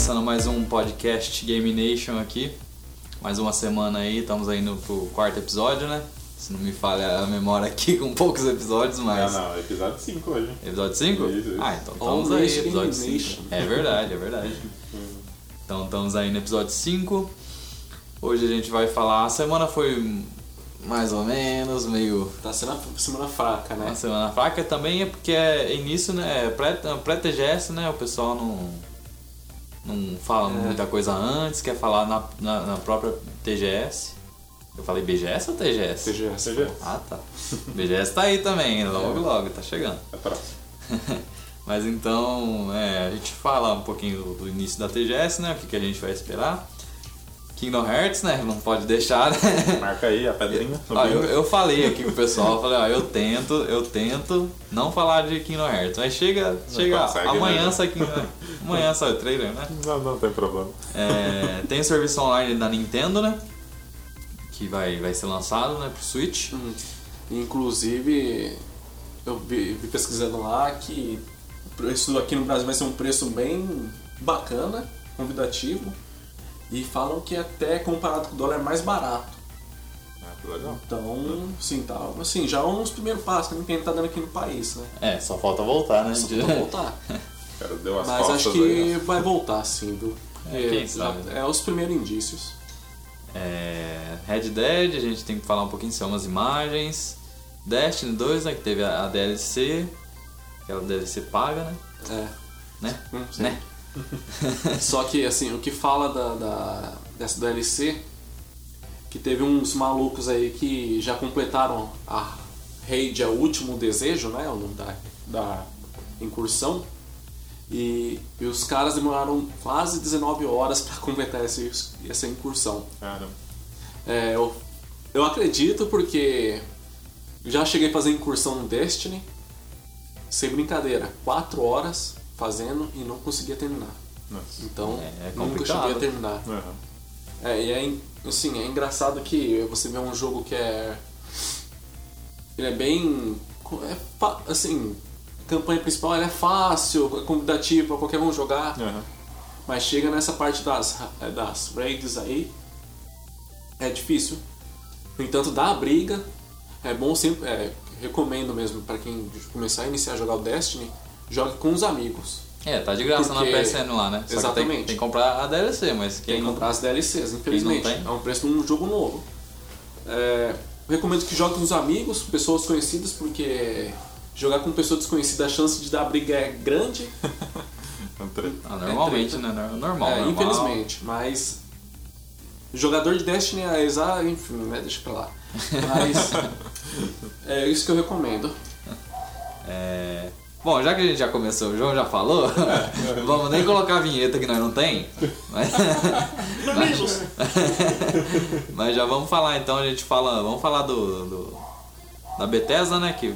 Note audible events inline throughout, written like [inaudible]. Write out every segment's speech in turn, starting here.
começando mais um podcast Game Nation aqui. Mais uma semana aí, estamos aí no pro quarto episódio, né? Se não me falha a memória aqui [laughs] com poucos episódios, mas. Não, não, episódio 5 hoje. Episódio 5? Isso, isso. Ah, então estamos aí, episódio Game 5. Nation. É verdade, é verdade. [laughs] Então estamos aí no episódio 5. Hoje a gente vai falar. A semana foi mais ou menos, meio. Tá sendo uma semana fraca, né? Uma semana fraca também é porque é início, né? é Pré- Pré-TGS, né? O pessoal não, não fala É. muita coisa antes, quer falar na, na, na própria TGS. Eu falei BGS ou TGS? TGS. TGS. Ah, tá. BGS tá aí também, [laughs] logo logo, tá chegando. É próximo. [laughs] Mas então, é, a gente fala um pouquinho do, do início da TGS, né? O que, que a gente vai esperar. Kingdom Hearts, né? Não pode deixar, né? Marca aí a pedrinha. [laughs] Ó, eu, eu falei aqui pro [laughs] pessoal, eu falei, ó, eu tento, eu tento não falar de Kingdom Hearts. Mas chega, chega consegue, amanhã né? sai Kingdom Amanhã sai o trailer, né? Não, não tem problema. É, tem o serviço online da Nintendo, né? Que vai, vai ser lançado, né, pro Switch. Hum. Inclusive, eu vi, vi pesquisando lá que o preço aqui no Brasil vai ser um preço bem bacana, convidativo. E falam que até comparado com o dólar é mais barato. Ah, que legal. Então, assim, tá, assim, já é um dos primeiros passos que a Nintendo tá dando aqui no país, né? É, só falta voltar, né? Só pra voltar. [laughs] O cara deu as Mas acho aí, que né? vai voltar, sim, viu? É, quem sabe, né? É os primeiros indícios. É, Red Dead, a gente tem que falar um pouquinho sobre umas imagens. Destiny 2, né, que teve a, a DLC, aquela DLC paga, né? É. Né? Hum, sim. né? [laughs] Só que, assim, o que fala da, da- dessa DLC, que teve uns malucos aí que já completaram a Raid, é o último desejo, né? O nome da, da incursão. E, e os caras demoraram quase 19 horas para completar esse, essa incursão. Caramba. É, eu, eu acredito porque já cheguei a fazer incursão no Destiny, sem brincadeira, 4 horas fazendo e não conseguia terminar. Nossa. Então, É, é nunca cheguei a terminar. Aham. É, e é, assim, é engraçado que você vê um jogo que é. Ele é bem. É, assim, a campanha principal ela é fácil, é convidativa pra qualquer um jogar. Aham. Mas chega nessa parte das, ra- das raids aí, é difícil. No entanto, dá a briga. É bom sempre. é, recomendo mesmo pra quem começar a iniciar a jogar o Destiny, jogue com os amigos. É, tá de graça Porque- na PSN lá, né? Só que Exatamente. tem, tem que comprar a DLC, mas Tem quem que não comprar as DLCs, infelizmente. tem? É um preço de um jogo novo. É, recomendo que jogue com os amigos, pessoas conhecidas, porque jogar com pessoa desconhecida a chance de dar briga é grande. Então, [laughs] tre- Ah, normalmente, É né? Nor- Normal, é, normal. infelizmente, mas. Jogador de Destiny é exa... enfim, né? Deixa pra lá. Mas. [laughs] é isso que eu recomendo. É... Bom, já que a gente já começou, o João já falou, [laughs] vamos nem colocar a vinheta que nós não tem. Mas, [laughs] Amigos! [laughs] mas já vamos falar então, a gente fala, vamos falar do, do- da Bethesda, né? Que,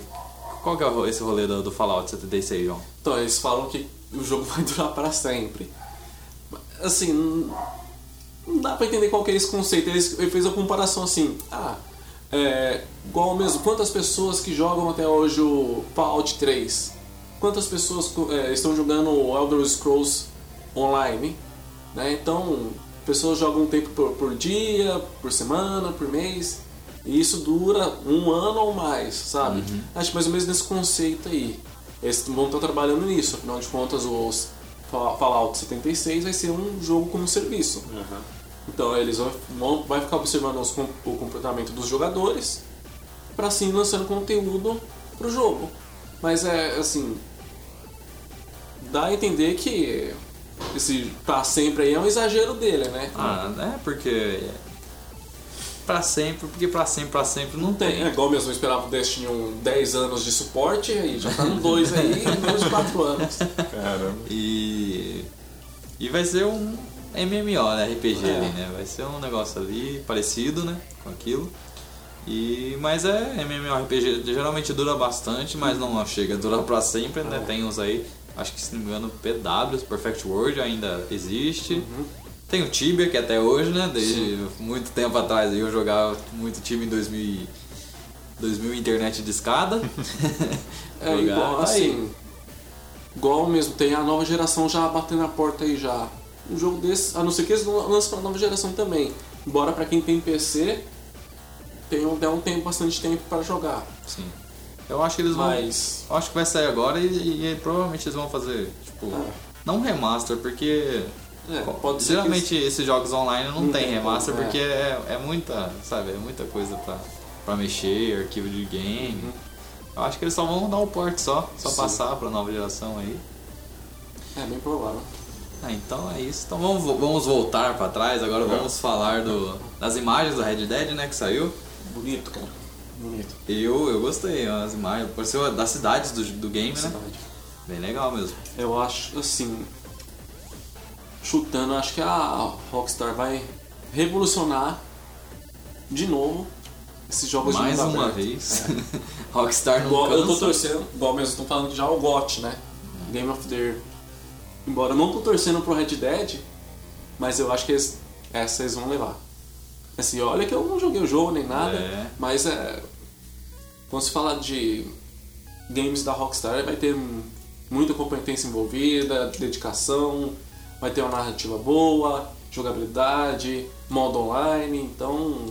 qual que é esse rolê do, do Fallout 76, João? Então, eles falam que o jogo vai durar para sempre. Assim, não- dá pra entender qual que é esse conceito. Eles- Ele fez a comparação assim, ah, é, igual mesmo, quantas pessoas que jogam até hoje o Fallout 3? Quantas pessoas é, estão jogando o Elder Scrolls Online? Né? Então, pessoas jogam um tempo por, por dia, por semana, por mês. E isso dura um ano ou mais, sabe? Acho mais ou menos nesse conceito aí. Eles vão estar trabalhando nisso, afinal de contas, os Fa- Fallout 76 vai ser um jogo como serviço. Aham. Então eles vão, vai ficar observando os o comportamento dos jogadores para assim lançando conteúdo pro jogo. Mas é assim, dá a entender que esse pra sempre aí é um exagero dele, né? Ah, é porque. Pra sempre, porque pra sempre, pra sempre não tem. É igual mesmo, eu esperava o Destiny um 10 anos de suporte, aí já tá no 2 aí, [laughs] menos de 4 anos. Caramba. E. E vai ser um MMO, né? RPG É. ali, né? Vai ser um negócio ali parecido, né? Com aquilo. E, mas é MMORPG, geralmente dura bastante, mas não chega a durar pra sempre, né? É. Tem uns aí, acho que se não me engano, PWs, Perfect World ainda existe. Uhum. Tem o Tibia, que até hoje, né? Desde muito tempo atrás aí eu jogava muito Tibia em 2000, e- 2000 internet de escada. [laughs] É Jogar, igual tá aí. assim. Igual mesmo, tem a nova geração já batendo na porta aí já. um jogo desse, a não ser que eles lancem pra nova geração também. Embora pra quem tem PC, tenha até um tempo, bastante tempo para jogar. Sim. Eu acho que eles vão. Mas. Eu acho que vai sair agora e, e provavelmente eles vão fazer, tipo. Ah. Não remaster, porque. É, pode ser. Geralmente que esses jogos online não, Não tem remaster é. porque é, é muita, sabe, é muita coisa pra, pra mexer, arquivo de game. Uhum. Eu acho que eles só vão dar o port só, só Sim. passar pra nova geração aí. eles- É bem provável. Ah, então é isso. Então vamos, vamos voltar pra trás, agora vamos falar do, das imagens do Red Dead, né, que saiu. Bonito, cara. Bonito. Eu, eu gostei, as imagens, pareceu das cidades do, do game, né? Cidade. Bem legal mesmo. Eu acho, assim. Chutando, acho que a Rockstar vai revolucionar de novo esses jogos Mais de mundo uma aberto. vez. [laughs] Rockstar não eu tô torcendo, igual mesmo, estão falando já o GOT, né? Game of the Year. Embora eu não tô torcendo pro Red Dead, mas eu acho que eles, essa eles vão levar. Assim, olha que eu não joguei o jogo nem nada, É. mas é. Quando se fala de games da Rockstar, vai ter muita competência envolvida, dedicação, vai ter uma narrativa boa, jogabilidade, modo online, então.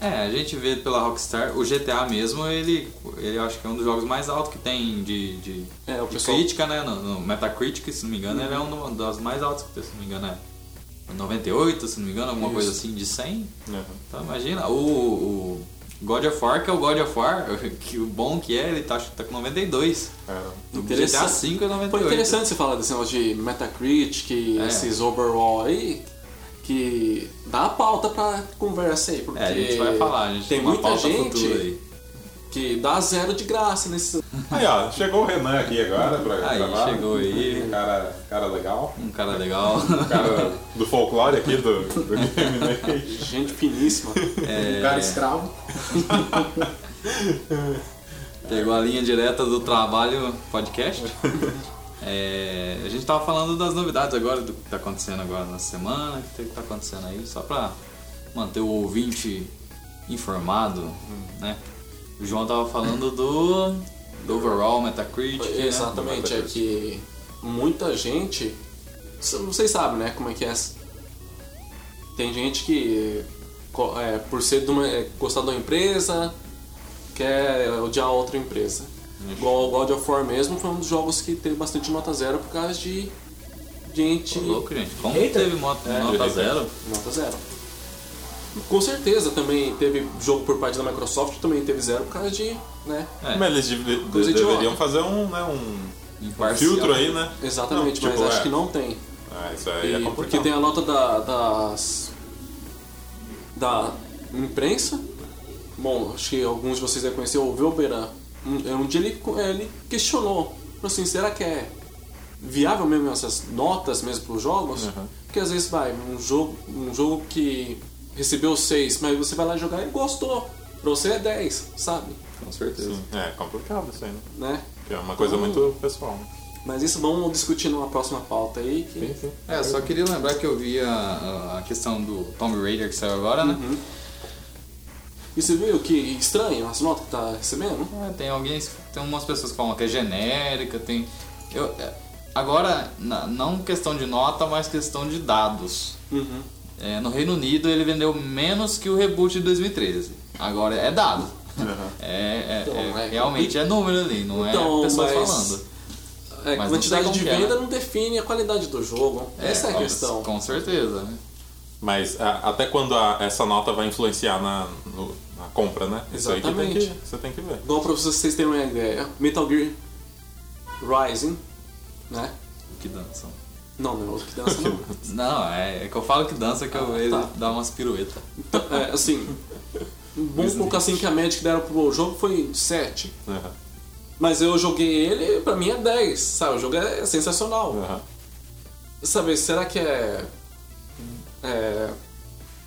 É, a gente vê pela Rockstar, o GTA mesmo, ele, ele acho que é um dos jogos mais altos que tem de, de, É, o de pessoal- crítica, né? No, no Metacritic, se não me engano, ele é um dos mais altos que tem, se não me engano, é 98, se não me engano, alguma Isso. coisa assim, de 100. Uhum. Então imagina, o, o God of War, que é o God of War, [laughs] que o bom que é, ele tá, tá com 92. É. O GTA Interessante. 5 é 98. Foi interessante você falar desse negócio de Metacritic, É. esses overall aí, que dá a pauta pra conversa aí, porque É, a gente vai falar, a gente tem uma muita gente que dá zero de graça nesse. Aí, ó, chegou o Renan aqui agora pra Aí, gravar. chegou aí. Cara, cara legal. Um cara legal. Cara do folclore aqui do, do Game [laughs] Nation. Gente finíssima. É, Um cara escravo. [laughs] Pegou a linha direta do trabalho podcast. É, a gente tava falando das novidades agora, do que tá acontecendo agora na semana, o que tá acontecendo aí, só pra manter o ouvinte informado, né? O João tava falando do, do overall Metacritic. né? Exatamente, é que muita gente. Vocês sabem, né, como é que é. Tem gente que, é, por ser de uma, é, gostar de uma empresa, quer odiar outra empresa. Igual o God of War mesmo, foi um dos jogos que teve bastante nota zero por causa de gente. Tô louco, gente. Como Eita. teve moto, É, nota zero? Nota zero. Com certeza também teve jogo por parte da Microsoft também teve zero por causa de. né? É, Mas eles deve- Coisa deveriam fazer um, né, um imparcial. filtro aí, né? Exatamente, Não, mas tipo, acho é. que não tem. Ah, isso aí é E- complicado. porque tem a nota da, das. da imprensa. Bom, acho que alguns de vocês devem conhecer o Velberan. Um, um dia ele, ele questionou, falou assim, será que é viável mesmo essas notas mesmo para os jogos? Uhum. Porque às vezes vai, um jogo, um jogo que recebeu 6, mas você vai lá jogar e gostou. Pra você é 10, sabe? Com certeza. Sim, é complicado isso aí, né? Né? É uma coisa Então- muito pessoal. Né? Mas isso vamos discutir numa próxima pauta aí. Que... sim. É, só queria lembrar que eu vi a, a questão do Tomb Raider que saiu agora, né? Uhum. E você viu que estranho as notas que tá recebendo? É, tem alguém, tem umas pessoas que falam que é genérica, tem. Eu, é, agora, não questão de nota, mas questão de dados. Uhum. É, no Reino Unido ele vendeu menos que o reboot de 2013. Agora é dado. Uhum. [laughs] É, é- Então, é- é- realmente é número ali, não Então, é pessoas mas- falando. É, Mas quantidade de é, venda não define a qualidade do jogo. Essa é a questão. Com certeza. né? Mas a- até quando a- essa nota vai influenciar na, no- na compra, né? Isso aí que tem Exatamente. que, você tem que ver. Igual pra vocês terem uma ideia, Metal Gear Rising, né? O que dançam. Não, não é outro que dança não. [laughs] Não, é, é que eu falo que dança que eu, Ah, ele tá. dá umas piruetas. Então, é, assim, vamos colocar assim que a média que deram pro jogo foi 7. Uhum. Mas eu joguei ele, pra mim é 10, sabe? O jogo é sensacional. Uhum. Sabe, será que é, é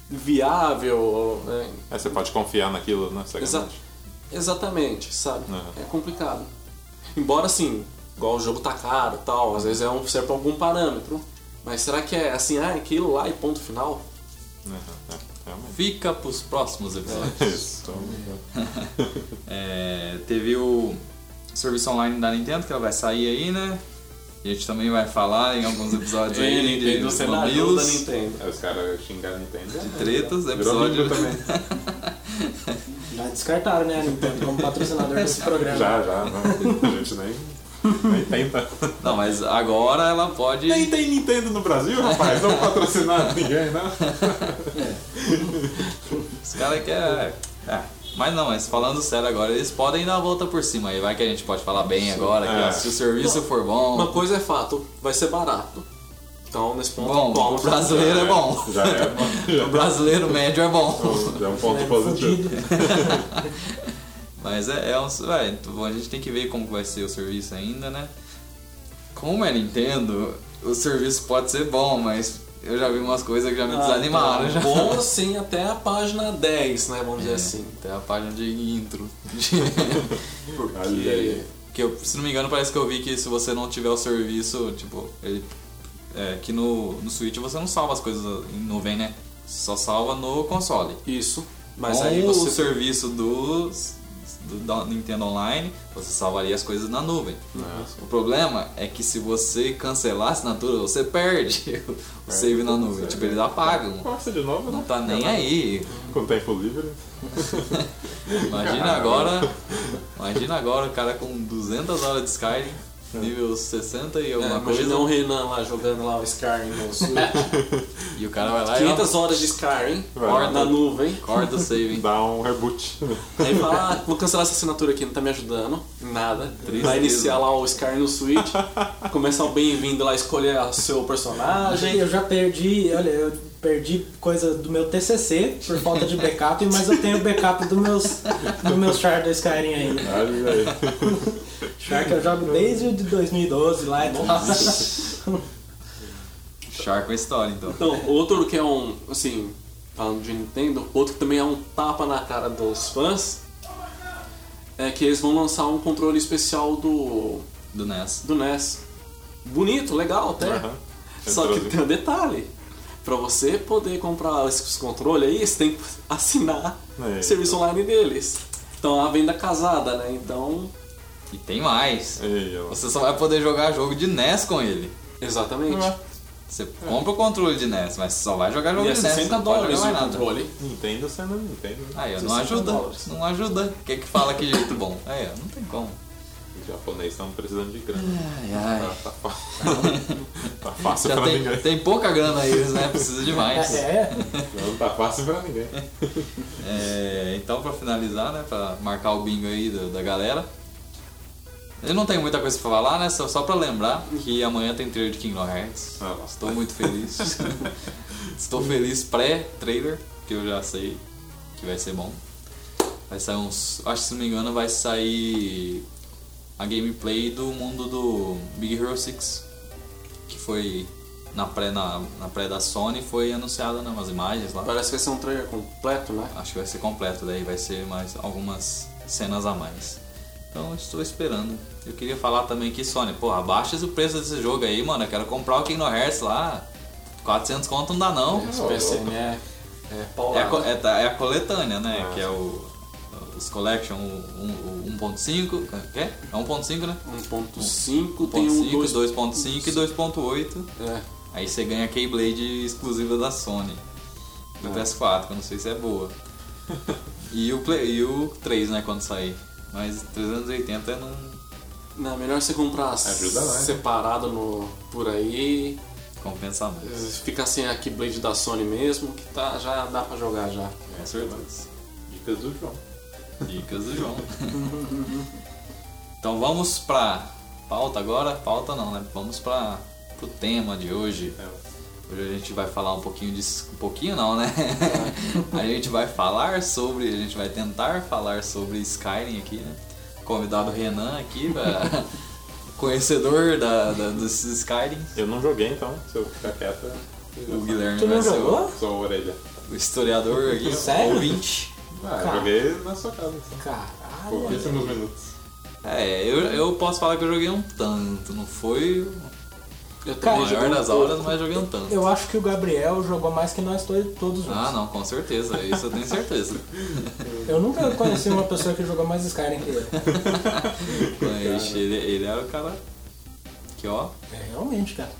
viável? É, Aí você pode confiar naquilo, né? Exa exatamente, sabe? Uhum. É complicado. Embora assim, igual o jogo tá caro e tal, às vezes é um, serve pra algum parâmetro. Mas será que é assim, ah, aquilo lá e ponto final? Uhum. É, realmente. Fica pros próximos episódios. [laughs] Isso. [laughs] É, teve o serviço online da Nintendo que ela vai sair aí, né? A gente também vai falar em alguns episódios aí de Nintendo, você não ajuda mamilos, a Nintendo. Aí os caras xingaram a Nintendo. de tretas, Virou episódio... também. [laughs] Já descartaram, né, a Nintendo como patrocinador desse programa. Já, já. Não, a gente nem, nem tenta. Não, mas agora ela pode... Nem tem Nintendo no Brasil, rapaz. Não patrocinar ninguém, não. Os caras querem... É. Mas não, mas falando sério agora, eles podem dar a volta por cima aí. Vai que a gente pode falar bem agora, que É. ó, se o serviço for bom... Uma coisa é fato, vai ser barato. Então, nesse ponto, Bom, bom, o brasileiro é bom. Já é, [laughs] O brasileiro médio é bom. já é um ponto É, positivo. [laughs] Mas é, é um. Ué, a gente tem que ver como vai ser o serviço ainda, né? Como é Nintendo, o serviço pode ser bom, mas eu já vi umas coisas que já me Ah, desanimaram. então, já. Bom [laughs] assim até a página 10, né? Vamos dizer assim. Até a página de intro. [laughs] Aí. que eu, se não me engano, parece que eu vi que se você não tiver o serviço, tipo, ele. É, que no, no Switch você não salva as coisas em nuvem, né? Só salva no console. Isso. Mas Com aí o você. serviço dos, do, da Nintendo Online, você salvaria as coisas na nuvem. O problema é que se você cancelar a assinatura, você perde [laughs] o save na nuvem. Tipo, eles apagam. Começa de novo, Não né? tá nem aí. Com tempo livre. [laughs] Imagina agora, imagina agora o cara com 200 horas de Skyrim, nível 60 e É, alguma imagina coisa, o Renan lá jogando lá o Skyrim no Switch. e o cara vai lá e 500 horas de Skyrim Vai. na nuvem. ó, corta o save. Dá um reboot. Aí fala, ah, vou cancelar essa assinatura aqui, não tá me ajudando. Nada. Tristeza. Vai iniciar lá o Skyrim no Switch. começar o bem-vindo lá, escolher o seu personagem. Eu já perdi, olha, eu perdi coisa do meu TCC por falta de backup, mas eu tenho backup do meus, do meus char do Skyrim ainda. Olha aí. Char que eu jogo desde o de 2012 lá e. Char com a história, então. Então, outro que é um, assim, falando de Nintendo, outro que também é um tapa na cara dos fãs, é que eles vão lançar um controle especial do, Do NES. do NES. Bonito, legal até. Aham. Só que tem um detalhe. Pra você poder comprar esses controles aí, você tem que [laughs] assinar É, o serviço online deles. Então é a venda casada, né? Então. E tem mais. Ei. Você só vai poder jogar jogo de NES com ele. Exatamente. Você compra o controle de NES, mas só vai jogar jogo E é de NES. 60 não pode dólares jogar o controle. Nintendo sendo Nintendo. Aí, ó, não 60 ajuda. dólares. Não ajuda. O que que fala que jeito bom? Aí, ó, não tem como. Os japoneses estão precisando de grana. Ai, ai. Tá, tá, [laughs] tá fácil Já pra tem, ninguém. tem pouca grana aí, né? Precisa de [laughs] mais. É, Não tá fácil pra ninguém. [laughs] É, então, pra finalizar, né? Pra marcar o bingo aí da, da galera. Eu não tenho muita coisa pra falar, né? Só, só pra lembrar que amanhã tem trailer de Kingdom Hearts. Ah, Estou muito feliz. [laughs] Estou feliz pré-trailer, que eu já sei que vai ser bom. Vai sair uns. Acho que se não me engano vai sair a gameplay do mundo do Big Hero 6. Que foi na pré, na, na pré da Sony, foi anunciada né, umas imagens lá. Parece que vai ser um trailer completo, né? Acho que vai ser completo, daí vai ser mais algumas cenas a mais. Então estou esperando. Eu queria falar também que Sony, pô, abaixa o preço desse jogo aí, mano. Eu quero comprar o Kingdom Hearts lá. 400 conto não dá não. Esse PCN é, é É é, tá- é a coletânea, né? Ah, que é o. Os Collection o- o 1.5. É? É 1.5, né? 1.5 tem um 1.5, 2. 2.5 e 2.8. É. Aí você ganha a Keyblade exclusiva da Sony. Do É. PS4, que eu não sei se é boa. [laughs] e, o Play, e o 3, né, quando sair. Mas 380 não. Não, é melhor você comprar né? separado no, por aí. compensa mais. Fica sem a Keyblade da Sony mesmo, que tá, já dá pra jogar já. Com certeza. Dicas do João. Dicas do João. então vamos pra pauta agora. Pauta não, né? Vamos pra, pro tema de hoje. É, Hoje a gente vai falar um pouquinho de. Um pouquinho não, né? [laughs] a gente vai falar sobre. A gente vai tentar falar sobre Skyrim aqui, né? Convidado Renan aqui, pra- [laughs] conhecedor da, da, desses Skyrim. Eu não joguei então, se eu ficar quieto. O Guilherme Tu não vai ser jogou? o, Sou a orelha. o historiador aqui, Sério? o ouvinte. Ah, Cara. eu joguei na sua casa. Assim. Caralho. Pouquíssimos minutos. É, eu, eu posso falar que eu joguei um tanto. Não foi Eu maior um das pouco. horas, mas joguei um tanto. Eu acho que o Gabriel jogou mais que nós to- todos juntos. Ah, não, com certeza. Isso eu tenho certeza. [laughs] Eu nunca conheci uma pessoa que jogou mais Skyrim que ele. Mas ele, ele era o cara Que ó, É, realmente, cara.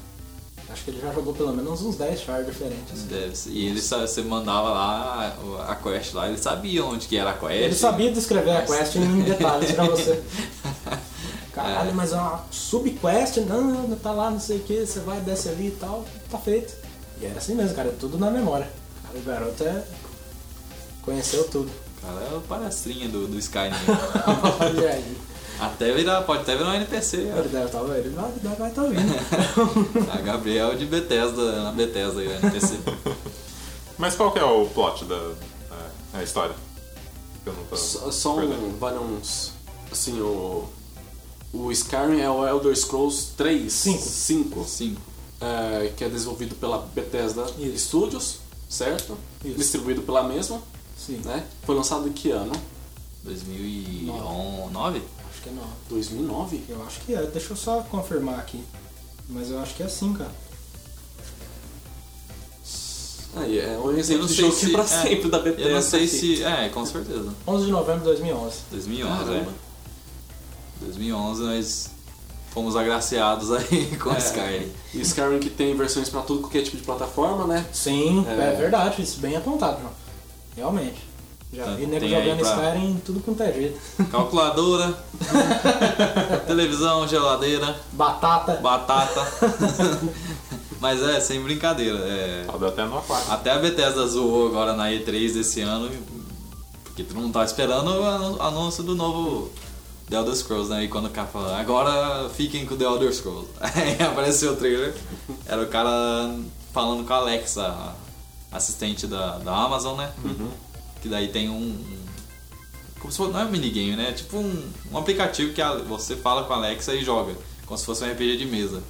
Acho que ele já jogou pelo menos uns 10 chars diferentes. deve ser. E ele você mandava lá a quest lá, ele sabia onde que era a quest. Ele sabia descrever a quest em detalhes pra você. [laughs] Caralho, mas é uma subquest, não, tá lá, não sei o que, você vai, desce ali e tal, tá feito. E era assim mesmo, cara, tudo na memória. Cara, o garoto é. conheceu tudo. Cara, é o palestrinha do, do Skyrim. [laughs] [laughs] Olha aí. até virar, pode até virar um NPC. Ele deve estar ele vai estar vai tá ouvindo. ó. [laughs] A Gabriel de Bethesda, na Bethesda aí, NPC. Mas qual que é o plot da é, a história? Eu não tô um, vale uns. Assim, o. O Skyrim é o Elder Scrolls 3. Cinco. 5. Cinco. é, que é desenvolvido pela Bethesda Isso. Studios, certo? Isso. Distribuído pela mesma, Sim. né? Foi lançado em que ano? 2009? Acho que é não. 2009? Eu acho que é, deixa eu só confirmar aqui. Mas eu acho que é assim, cara. Aí, é um exemplo de jogo se. que pra é, sempre da Bethesda. Eu não sei aqui. se. É, com certeza. 11 de novembro de 2011. 2011, Caramba. é. 2011 nós fomos agraciados aí [laughs] com É. Skyrim. E Skyrim que tem versões pra tudo qualquer tipo de plataforma, né? Sim, é, É. verdade, isso bem apontado, João. Realmente. Já Tá, vi nego jogando pra- Skyrim em tudo quanto é jeito. [laughs] Calculadora, [laughs] televisão, geladeira, Batata. batata. Mas é, sem brincadeira. É, até no aquário. até a Bethesda zoou agora na E3 desse ano, porque todo mundo tava esperando o anúncio do novo The Elder Scrolls, né? E quando o cara falou, agora fiquem com The Elder Scrolls. [laughs] Aí apareceu o trailer, era o cara falando com a Alexa, assistente da, da Amazon, né? Que daí tem um. Como se fosse, não é um minigame, né? É tipo um, um aplicativo que a- você fala com a Alexa e joga. Como se fosse um RPG de mesa.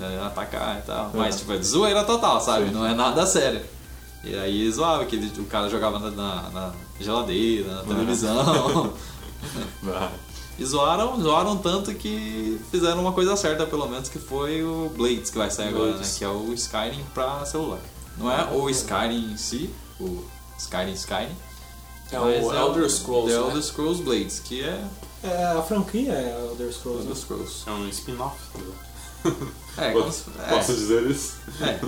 É, atacar e tal. Mas, tipo, é zoeira total, sabe? Não é nada sério. E aí zoava que ele- o cara jogava na, na- na geladeira, na televisão. [laughs] [laughs] E zoaram, zoaram tanto que fizeram uma coisa certa, pelo menos, que foi o Blades que vai sair agora, né? Blades. Que é o Skyrim pra celular. Não é o Skyrim em si, o Skyrim Skyrim. É o Elder Scrolls, The né? Elder Scrolls Blades, que é É, a franquia é Elder Scrolls. Elder né? Scrolls. É um spin-off. [laughs] É, como Posso, é. posso dizer isso? É.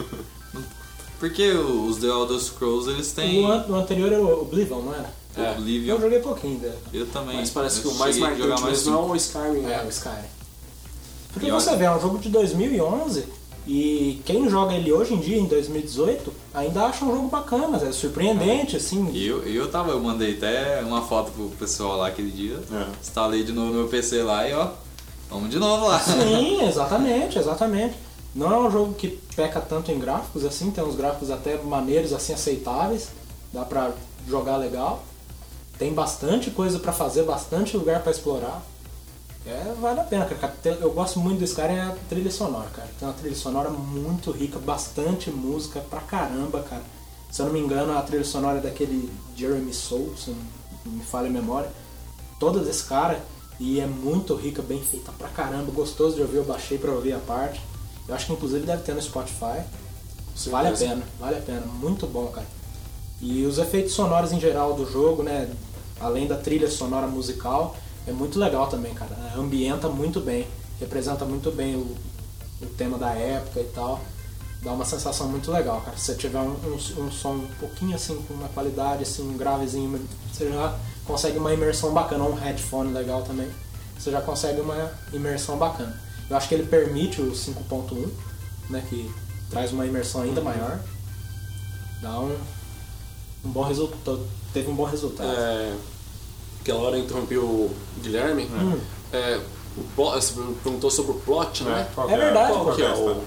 [laughs] Porque os The Elder Scrolls eles têm. O, an- o anterior era o Oblivion, não era? É. Oblivion. Eu joguei pouquinho dele. Eu também. Mas parece Eu que o mais marcante mais mesmo é o Skyrim, É, né? o Skyrim. Porque E olha- você vê, é um jogo de 2011 e quem joga ele hoje em dia, em 2018, ainda acha um jogo bacana, é surpreendente, assim. E eu, eu tava, eu mandei até uma foto pro pessoal lá aquele dia. É. Instalei de novo no meu PC lá e ó, vamos de novo lá. Sim, [laughs] exatamente, exatamente. Não é um jogo que peca tanto em gráficos assim, tem uns gráficos até maneiros, assim, aceitáveis. Dá pra jogar legal. Tem bastante coisa pra fazer, bastante lugar pra explorar. É, vale a pena, cara. Eu gosto muito do Skyrim é a trilha sonora, cara. Tem uma trilha sonora muito rica, bastante música pra caramba, cara. Se eu não me engano, a trilha sonora é daquele Jeremy Soule, se não me falha a memória. Toda desse cara. E é muito rica, bem feita pra caramba, gostoso de ouvir, eu baixei pra ouvir a parte. Eu acho que inclusive deve ter no Spotify. Vale a pena, vale a pena, muito bom, cara. E os efeitos sonoros em geral do jogo, né? Além da trilha sonora musical, é muito legal também, cara. Ambienta muito bem, representa muito bem o, o tema da época e tal. Dá uma sensação muito legal, cara. Se você tiver um, um, um som um pouquinho assim, com uma qualidade, assim, um gravezinho, você já consegue uma imersão bacana, um headphone legal também. Você já consegue uma imersão bacana. Eu acho que ele permite o 5.1, né? Que traz uma imersão ainda maior. Dá um, um bom resultado. Teve um bom resultado. É, aquela hora eu interrompi o Guilherme. Hum. É, o plot- você perguntou sobre o plot, né? qual É que verdade, qual Qual que é é o...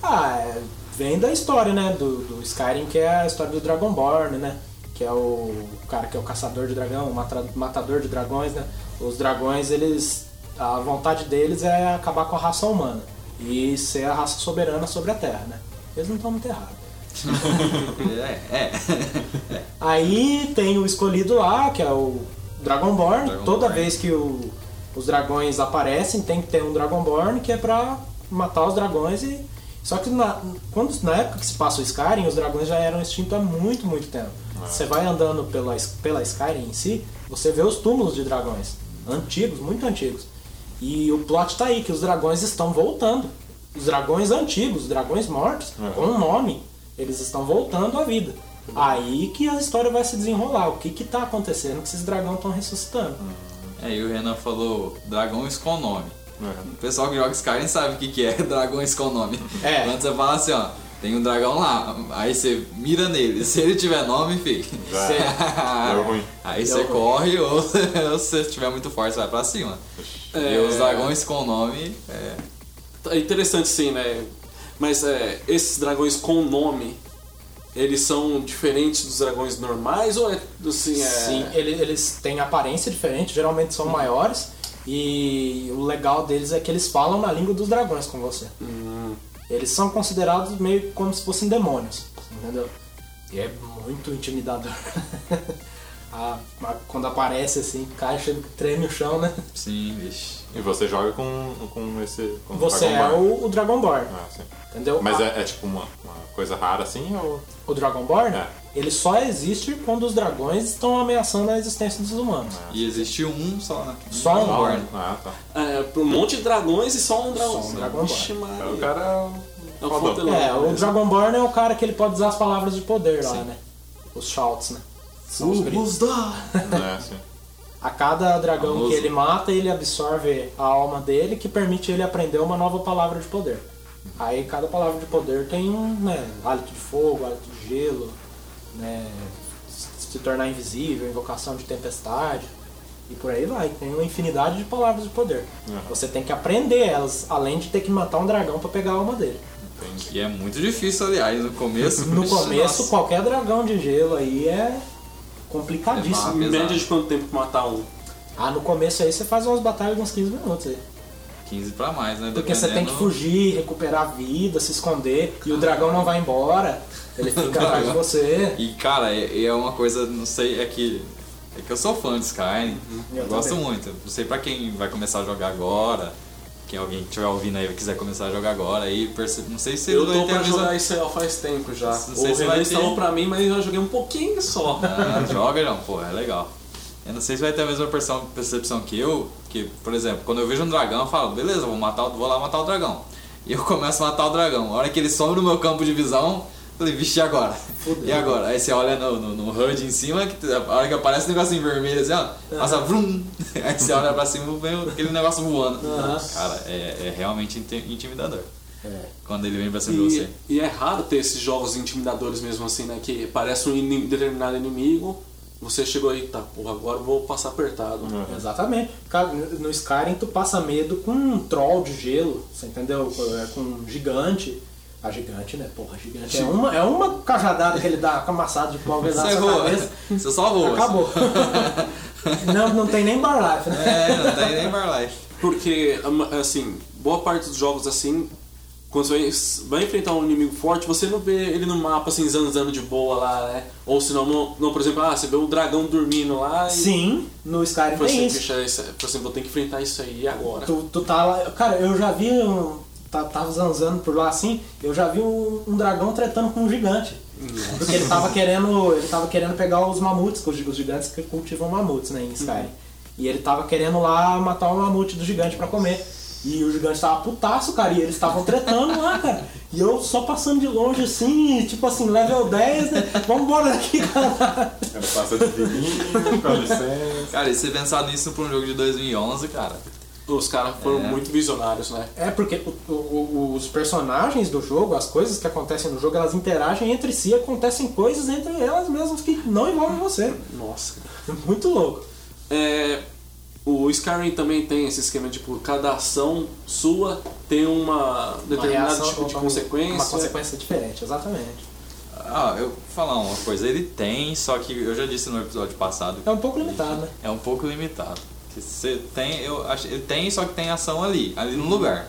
Ah, é, vem da história, né, do, do Skyrim, que é a história do Dragonborn, né? Que é o cara que é o caçador de dragão, o matador de dragões, né? Os dragões, eles. A vontade deles é acabar com a raça humana e ser a raça soberana sobre a Terra, né? Eles não estão muito errados. [laughs] É, é. Aí tem o escolhido lá, que é o Dragonborn. Dragonborn. Toda vez que o- os dragões aparecem, tem que ter um Dragonborn que é pra matar os dragões e. Só que na, quando, na época que se passa o Skyrim, os dragões já eram extintos há muito, muito tempo. Você vai andando pela, pela Skyrim em si, você vê os túmulos de dragões. Antigos, muito antigos. E o plot tá aí, que os dragões estão voltando. Os dragões antigos, os dragões mortos, Uhum. com um nome, eles estão voltando à vida. Aí que a história vai se desenrolar. O que que tá acontecendo que esses dragões estão ressuscitando? É, e o Renan falou dragões com nome. É. O pessoal que joga Skyrim sabe o que, que é [laughs] dragões com nome. É. Quando você fala assim, ó, tem um dragão lá, aí você mira nele. [laughs] Se ele tiver nome, filho. Você- [laughs] Deu ruim. Aí Deu você ruim. corre ou, se você estiver muito forte, você vai pra cima. É. E os dragões com nome, é, É interessante sim, né? Mas é, esses dragões com nome, eles são diferentes dos dragões normais ou é assim, é... Sim, ele- eles têm aparência diferente, geralmente são maiores. E o legal deles é que eles falam na língua dos dragões com você. Hum, Eles são considerados meio como se fossem demônios, entendeu? E é muito intimidador. [laughs] A- a- quando aparece assim, cai, chega, treme o chão, né? sim, vixe. E você joga com, com esse. Com Você é Dragonborn. o, o Dragonborn, Ah, sim. entendeu? Mas A- é, é tipo uma, uma coisa rara assim ou. O Dragonborn, É. ele só existe quando os dragões estão ameaçando a existência dos humanos. E existe um só, né? Só um. Dragonborn. Ah, tá. é, um monte de dragões e só um dragão. Só um Dragonborn. Vixe, Maria. Então, o cara. É o. É, o Beleza. Dragonborn é o cara que ele pode usar as palavras de poder lá, né? Os shouts, né? São os gritos. [laughs] É, sim. A cada dragão Famoso. que ele mata, ele absorve a alma dele, que permite ele aprender uma nova palavra de poder. Aí cada palavra de poder tem um, né, hálito de fogo, hálito de gelo, né, se tornar invisível, invocação de tempestade, e por aí vai. Tem uma infinidade de palavras de poder. Uhum. Você tem que aprender elas, além de ter que matar um dragão pra pegar a alma dele. E é muito difícil, aliás, no começo. No começo, nossa. qualquer dragão de gelo aí é complicadíssimo. É Em média de quanto tempo matar um? Ah, no começo aí você faz umas batalhas de uns 15 minutos aí. 15 pra mais, né? Porque você tem que Dependendo- fugir, recuperar a vida, se esconder, e o dragão não vai embora, ele fica atrás de [laughs] você. E cara, é, é uma coisa, não sei, é que. É que eu sou fã de Skyrim. Eu Eu gosto também. muito. Não sei pra quem vai começar a jogar agora. Quem alguém que estiver ouvindo aí e quiser começar a jogar agora aí, perce... não sei se Eu tô pra mesma- jogar isso aí ó, faz tempo já. Não O sei se Renan vai ter. instalou pra mim, mas eu joguei um pouquinho só. Ah, joga não, pô, é legal. Eu não sei se vai ter a mesma percepção, que eu, que, por exemplo, quando eu vejo um dragão, eu falo, beleza, vou, matar, o- vou lá matar o dragão. E eu começo a matar o dragão. A hora que ele some no meu campo de visão, falei, vixe, e agora? Fudeu. E agora? Aí você olha no, no, no HUD em cima, que, a hora que aparece um negocinho vermelho assim, ó, passa vrum, [laughs] aí você olha pra cima e vem aquele negócio voando. Cara, é, é realmente inti- intimidador. É. Quando ele vem pra cima de você. e é raro ter esses jogos intimidadores mesmo assim, né? Que parece um determinado inimigo, você chegou aí, tá, porra, agora eu vou passar apertado. Exatamente. Cara, no Skyrim tu passa medo com um troll de gelo, você entendeu? É, Com um gigante. A gigante, né? Porra, gigante. É uma, é uma cajadada que ele dá com amassada de pau na Você voa, cabeça. você só voa. Acabou. [laughs] não, não tem nem bar life, né? É, não tem nem bar life. Porque, assim, boa parte dos jogos assim, quando você vai, enfrentar um inimigo forte, você não vê ele no mapa assim, zanzando de boa lá, né? Ou senão, não, não, por exemplo, ah, você vê um dragão dormindo lá e Sim, no Skyrim você, tem isso. puxa, isso, por exemplo, eu tenho que enfrentar isso aí agora. Tu, tu tá lá. Cara, eu já vi. Um, tava zanzando por lá assim. Eu já vi um, um dragão tretando com um gigante. Porque ele tava querendo. Ele tava querendo pegar os mamutes, que os, os gigantes que cultivam mamutes, né, em Skyrim. E ele tava querendo lá matar o mamute do gigante pra comer. E o gigante tava putaço, cara, e eles estavam tretando lá, cara. E eu só passando de longe assim, tipo assim, level 10, né? Vambora daqui, cara. Era passa de fininho, com licença. Cara, e você pensar nisso pra um jogo de 2011, cara. Os caras foram É. muito visionários, né? É porque o- o- os personagens do jogo, as coisas que acontecem no jogo, elas interagem entre si, acontecem coisas entre elas mesmas que não envolvem você. Nossa. Muito louco. É, o Skyrim também tem esse esquema de tipo, cada ação sua tem uma determinado reação, tipo de uma- consequência. Uma consequência diferente, exatamente. Ah, eu vou falar uma coisa, ele tem, só que eu já disse no episódio passado, É um pouco limitado, né? é um pouco limitado. Que você tem, eu acho, ele tem, só que tem ação ali, ali no lugar.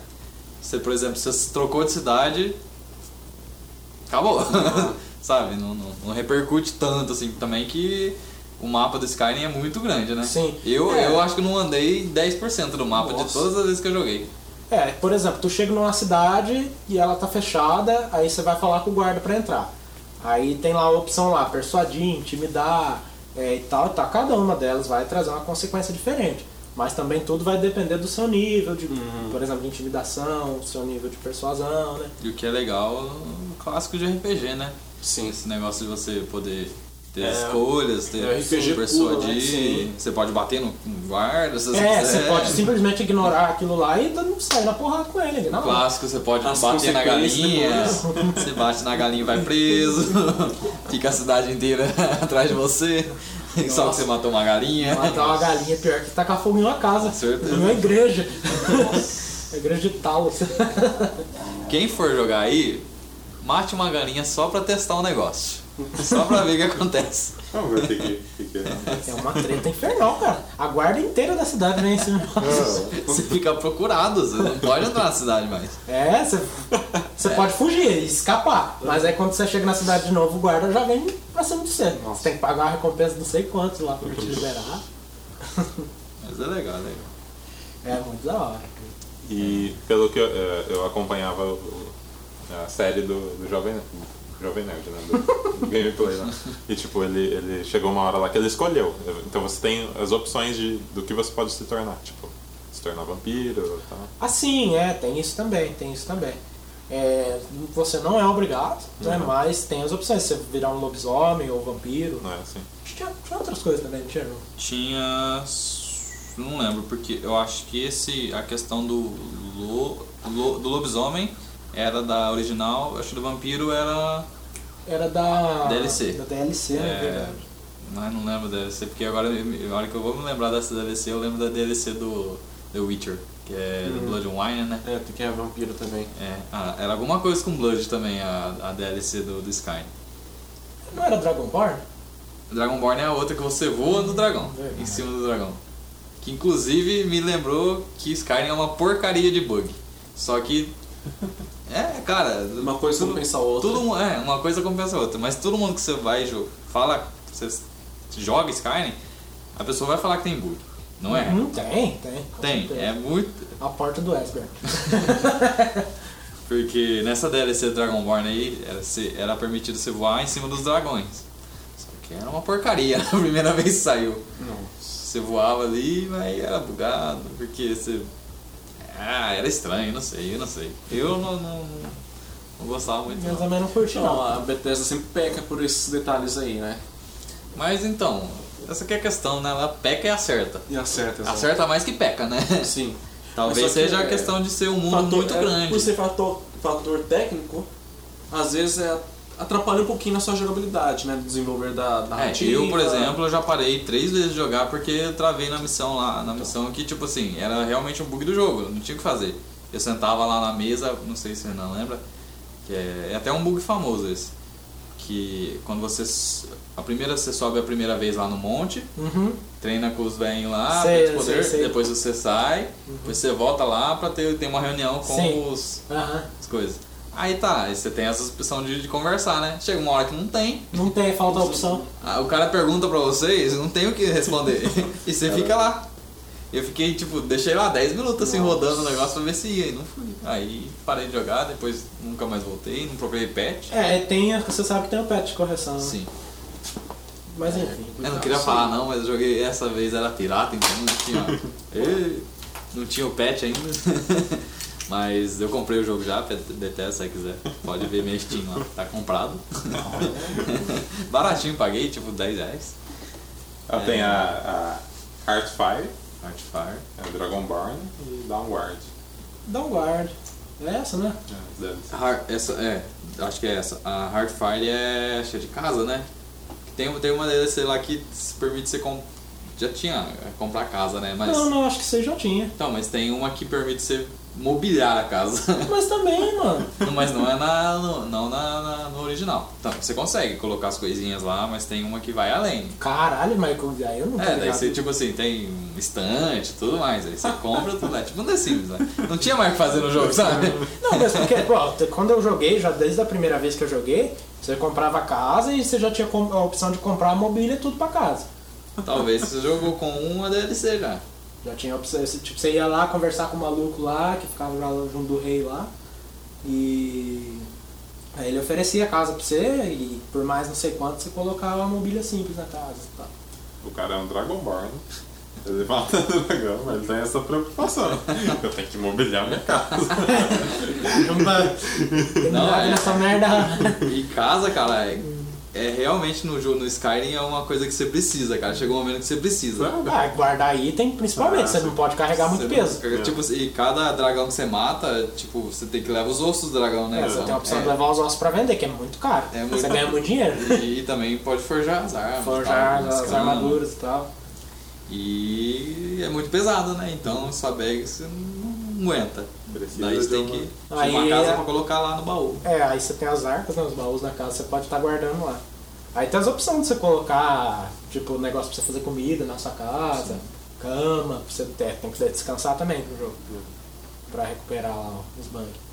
Você, por exemplo, se você trocou de cidade, acabou. [laughs] Sabe? Não, não, não repercute tanto assim também que o mapa do Skyrim é muito grande, né? Sim. Eu, É. eu acho que não andei 10% do mapa de Nossa. todas as vezes que eu joguei. É, por exemplo, tu chega numa cidade e ela tá fechada, aí você vai falar com o guarda pra entrar. Aí tem lá a opção lá, persuadir, intimidar é, e tal, e tal. Cada uma delas vai trazer uma consequência diferente. Mas também tudo vai depender do seu nível, de, Uhum. por exemplo, de intimidação, seu nível de persuasão, né? E o que é legal, o clássico de RPG, né? Sim. Esse negócio de você poder ter É, escolhas, ter é RPG persuadir. puro, né? Você pode bater no guarda, se você É, quiser. você pode simplesmente ignorar aquilo lá e não sair na porrada com ele, na hora. Clássico, você pode As bater na galinha, você bate na galinha e vai preso, [laughs] fica a cidade inteira [laughs] atrás de você, só que você matou uma galinha. Matar uma galinha é pior que tacar fogo em uma casa. Com certeza. Em uma igreja. A [laughs] igreja de Talos. Quem for jogar aí, mate uma galinha só pra testar o negócio. [laughs] Só pra ver o que acontece. Vamos ver o que, que, é. É uma treta infernal, cara. A guarda inteira da cidade vem em cima. Você fica procurado, você não pode entrar na cidade mais. É, você, você pode fugir e escapar. Mas aí quando você chega na cidade de novo, o guarda já vem pra cima de você. Você tem que pagar a recompensa de não sei quantos lá pra te liberar. Mas é legal, é legal. É muito da hora. E pelo que eu, eh, eu acompanhava a série do, do Jovem, Jovem Nerd, né? Do, gameplay [laughs] lá. E tipo, ele, ele chegou uma hora lá que ele escolheu. Então você tem as opções de, do que você pode se tornar. Tipo, se tornar vampiro e tal. Assim, é, tem isso também, tem isso também. É, você não é obrigado, né, Uhum. mas tem as opções. Você virar um lobisomem ou vampiro. Não é assim? Tinha, tinha outras coisas também, não tinha? Tinha. Não lembro, porque eu acho que esse. A questão do, lo, lo- do lobisomem era da original, acho que do vampiro era. Era da DLC. Da DLC, né? É, verdade. Mas não lembro da DLC, porque agora, na hora que eu vou me lembrar dessa DLC, eu lembro da DLC do The Witcher, que é do Blood and Wine, né? É, que é vampiro também. É, ah, era alguma coisa com Blood também, a, a DLC do, do Skyrim. Não era Dragonborn? Dragonborn é a outra que você voa no dragão, em cima do dragão. Que inclusive me lembrou que Skyrim é uma porcaria de bug. Só que. É, cara. Uma coisa compensa a outra. Todo, mu- é, uma coisa compensa a outra. Mas todo mundo que você vai fala, você joga Skyrim, a pessoa vai falar que tem bug. Não é? Hum, tem, tem. Tem, certeza. é muito. A porta do Esbern. [laughs] Porque nessa DLC Dragonborn aí era, permitido você voar em cima dos dragões. Só que era uma porcaria [laughs] a primeira vez que saiu. Você voava ali, mas era bugado, porque você. Ah, era estranho, não sei, eu não sei. Eu não, não, não gostava muito. Eu Não. também não curti, Não, não. a Bethesda sempre peca por esses detalhes aí, né? Mas então, essa que é a questão, né? Ela peca e acerta. E acerta, exato. Acerta mais que peca, né? [laughs] Sim. Talvez seja a é, questão de ser um mundo Fator- muito é, grande. Por ser fator, fator técnico, às vezes é, atrapalha um pouquinho na sua jogabilidade, né? Do desenvolver da É, narrativa. eu, por exemplo, eu já parei três vezes de jogar porque eu travei na missão lá, na missão que, tipo assim, era realmente um bug do jogo, não tinha o que fazer. Eu sentava lá na mesa, não sei se você não lembra, que é, é até um bug famoso esse. Que quando você. A primeira você sobe a primeira vez lá no monte, Uhum. treina com os velhinhos lá, Sei, os poder, sei, sei. depois você sai, depois você volta lá pra ter, ter uma reunião com Sim. os, Aham. as coisas. Aí tá, aí você tem essa opção de, de conversar, né? Chega uma hora que não tem, Não tem, falta a opção. ah, O cara pergunta pra vocês, não tem o que responder. [laughs] e você fica lá. Eu fiquei, tipo, deixei lá 10 minutos assim rodando o negócio pra ver se ia e não fui. Aí parei de jogar, depois nunca mais voltei, não procurei patch. É, tem, você sabe que tem o patch de correção. né? Sim. Mas enfim. Eu não queria falar não, mas eu joguei essa vez era pirata, então não tinha. [laughs] Não tinha o patch ainda. [laughs] mas eu comprei o jogo já, Bethesda, se você quiser. Pode ver minha Steam lá, tá comprado. [laughs] Baratinho, paguei, tipo 10 reais. Ela tem a, a Heartfire, Artfire. a Dragonborn e Downward. Downguard. É essa, né? É. Har- essa, é, acho que é essa. A Hardfire é que é de casa, né? Tem, tem uma DLC lá que permite você com, já tinha é, comprar casa, né? Mas Não, não, acho que você já tinha. então, mas tem uma que permite você mobiliar a casa. [laughs] Mas também, mano. mas não é na, no, não na, na- no original. Então, você consegue colocar as coisinhas lá, mas tem uma que vai além. Caralho, Michael, aí eu não É, daí ligado. você, tipo assim, tem um estante e tudo mais. Aí você compra tudo lá. Tipo um The Sims, né? Não tinha mais o que fazer no jogo, sabe? [laughs] Não, mas porque, pô, quando eu joguei, já desde a primeira vez que eu joguei, você comprava a casa e você já tinha a opção de comprar a mobília e tudo pra casa. Talvez você jogou com uma DLC já. Já tinha opção, tipo, você ia lá conversar com o maluco lá, que ficava lá junto do rei lá, e aí ele oferecia a casa pra você e por mais não sei quanto você colocava uma mobília simples na casa e tal. O cara é um Dragonborn. Ele mata o dragão, mas ele tem essa preocupação. Eu tenho que mobiliar minha casa. [laughs] Tem Não, é. nessa merda. E casa, cara, é, é realmente no jogo, no Skyrim é uma coisa que você precisa, cara. Chegou um momento que você precisa. Ah, guardar item, principalmente, Ah, você não pode carregar muito peso. Tipo, e cada dragão que você mata, tipo, você tem que levar os ossos do dragão, né? É, você Então, tem a opção é. de levar os ossos pra vender, que é muito caro. É muito você ganha muito dinheiro. [laughs] E, também pode forjar as armas. Forjar tal, as escama. armaduras e tal. E é muito pesado, né? Então sua bag você não aguenta. Precisa Daí você tem uma- que Aí uma casa é- pra colocar lá no baú. É, aí você tem as arcas, né, os baús na casa, você pode estar guardando lá. Aí tem as opções de você colocar, tipo, negócio pra você fazer comida na sua casa, cama, pra você ter, tem que descansar também pro jogo. Pra recuperar lá os bugs.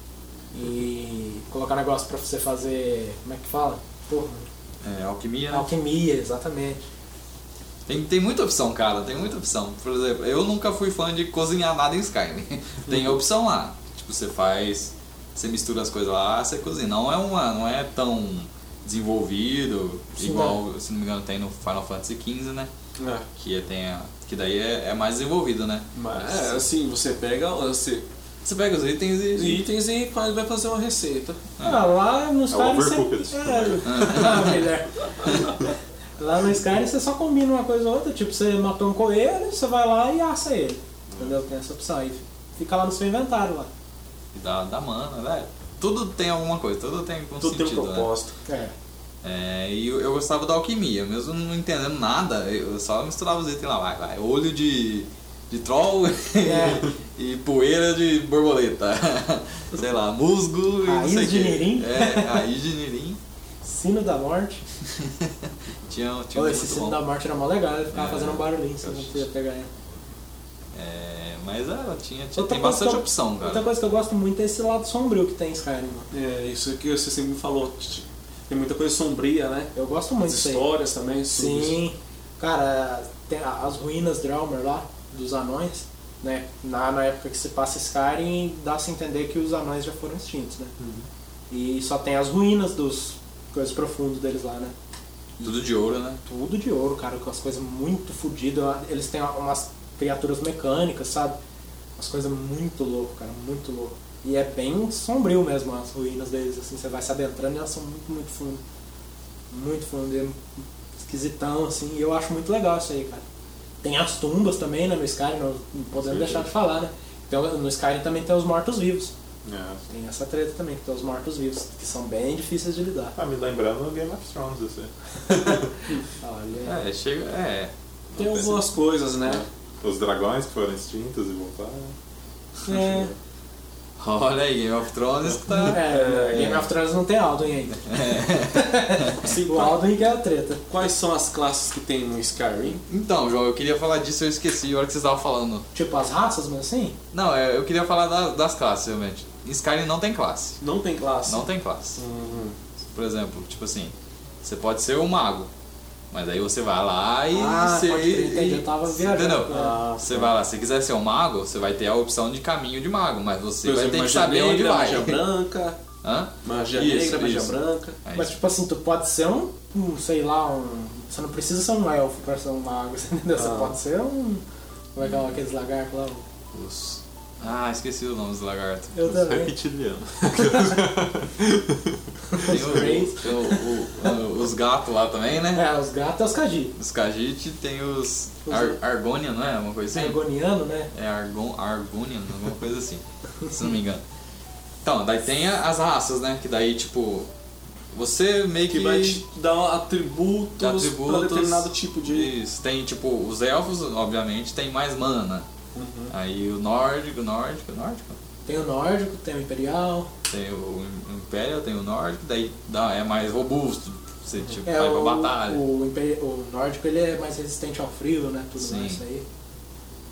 E colocar negócio pra você fazer. Como é que fala? Porra, É, alquimia, né? alquimia, exatamente. Tem, tem muita opção, cara, tem muita opção. Por exemplo, eu nunca fui fã de cozinhar nada em Skyrim. [laughs] tem a opção lá. Tipo, você faz. Você mistura as coisas lá, você cozinha. Não é, uma, não é tão desenvolvido, Sim, igual, se não me engano, tem no Final Fantasy XV, né? É. Que, tem a, que daí é, é mais desenvolvido, né? Mas, é, assim, você pega você, Você pega os itens e. itens e faz- vai fazer uma receita. Ah, lá no Skyrim overcooked. você. É, [laughs] ah, melhor. [laughs] Lá no Skyrim você só combina uma coisa ou outra, tipo, você matou um coelho, você vai lá e assa ele. Entendeu? Tem essa opção aí. Fica lá no seu inventário lá. E dá, dá mana, velho. Tudo tem alguma coisa, tudo tem um Tudo tem um sentido, né? propósito. É. É, e eu, eu gostava da alquimia, mesmo não entendendo nada, eu só misturava os itens lá, vai, vai, olho de, de troll [laughs] É. e poeira de borboleta, [laughs] sei lá, musgo e não Raiz sei o de quê. nirim. É, raiz de nirim. Sino da morte. [laughs] Tinha, tinha um esse sino da morte era mó legal, ele ficava É. fazendo um barulhinho, você não podia pegar ele. É, mas é, tinha, tinha Outra tem bastante eu- opção, Outra cara. coisa que eu gosto muito é esse lado sombrio que tem em Skyrim. mano. É, isso que você sempre me falou. Tem muita coisa sombria, né? Eu gosto muito As disso aí. histórias também. Sim, cara, tem as ruínas Drelmer lá, dos anões, né? Na, na época que se passa Skyrim, dá-se a entender que os anões já foram extintos, né? E só tem as ruínas dos coisas profundas deles lá, né? Tudo de ouro, né? Tudo de ouro, cara, com as coisas muito fodidas. Eles têm umas criaturas mecânicas, sabe? Umas coisas muito loucas, cara, muito louco. E é bem sombrio mesmo as ruínas deles, assim, você vai se adentrando e elas são muito, muito fundo. Muito fundo, é esquisitão, assim, e eu acho muito legal isso aí, cara. Tem as tumbas também, né, no Skyrim, não não podemos Sim, deixar de falar, né? Então, no Skyrim também tem os mortos-vivos. É. Tem essa treta também, que tem os mortos-vivos, que são bem difíceis de lidar. Tá me lembrando o Game of Thrones, esse. [laughs] Olha, É, chega, é, Tem algumas coisas, né? Os dragões que foram extintos e voltaram. é, [laughs] olha aí, Game of Thrones tá... é, Game of Thrones não tem Alduin ainda. [laughs] Assim, O Alduin que é a treta. Quais são as classes que tem no Skyrim? Então, João, eu queria falar disso, eu esqueci, a hora que vocês estavam falando. Tipo, as raças, mas assim? Não, é, eu queria falar da- das classes, realmente. Skyrim não tem classe. Não tem classe. Não tem classe. Uhum. Por exemplo, tipo assim, você pode ser um mago, mas aí você vai lá e Ah, você. pode crer, entendi, eu tava viajando. Entendeu? Ah, Você vai lá, se quiser ser um mago, você vai ter a opção de caminho de mago, mas você Por vai exemplo, ter que saber negra, onde vai. magia branca, [laughs] Hã? magia Isso, negra, magia isso. branca. É Mas tipo assim, tu pode ser um, um, sei lá, um. Você não precisa ser um elfo pra ser um mago, [laughs] você entendeu? Você Ah. pode ser um. Como é que é aqueles lagartos lá? Os- Ah, esqueci o nome dos lagartos. Eu também. reptilianos. Tem o- o- o- os gatos lá também, né? É, os gatos é os Kaji. Os Khajiit tem os. Os- Ar Argonia, não é? Uma coisa assim? Argoniano, né? É Argon, Argonian, alguma coisa assim, se não me engano. Então, daí tem as raças, né? Que daí, tipo, você meio que. Que vai te dar atributos, atributos. pra determinado tipo de. Isso, tem tipo, os elfos, obviamente, tem mais mana. Uhum. Aí o nórdico, nórdico, nórdico. Tem o nórdico, tem o imperial. Tem o Império, tem o nórdico, daí dá, é mais robusto. Você tipo, É, vai o, pra batalha. o, imperi- o nórdico ele é mais resistente ao frio, né? Tudo Sim. isso aí.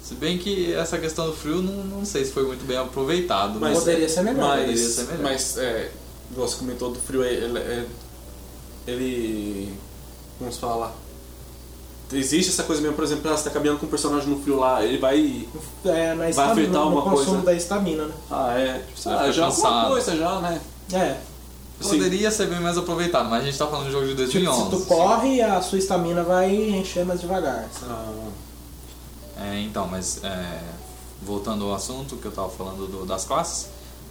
Se bem que essa questão do frio não, não sei se foi muito bem aproveitado. Mas- Poderia ser melhor. Mas, poderia ser melhor. mas é, você comentou do frio, ele, é- ele. Como se fala? Existe essa coisa mesmo, por exemplo, ah, você tá caminhando com um personagem no frio lá, ele vai. É, na Vai afetar no alguma consumo coisa? da estamina, né? Ah, é. Você Ah, vai já é alguma coisa, já, né? É. Poderia ser bem mais aproveitado, mas a gente tá falando de jogo de Tipo, 2011. se tu corre, a sua estamina vai encher mais devagar. Ah, É, então, mas é, voltando ao assunto que eu tava falando do- das classes,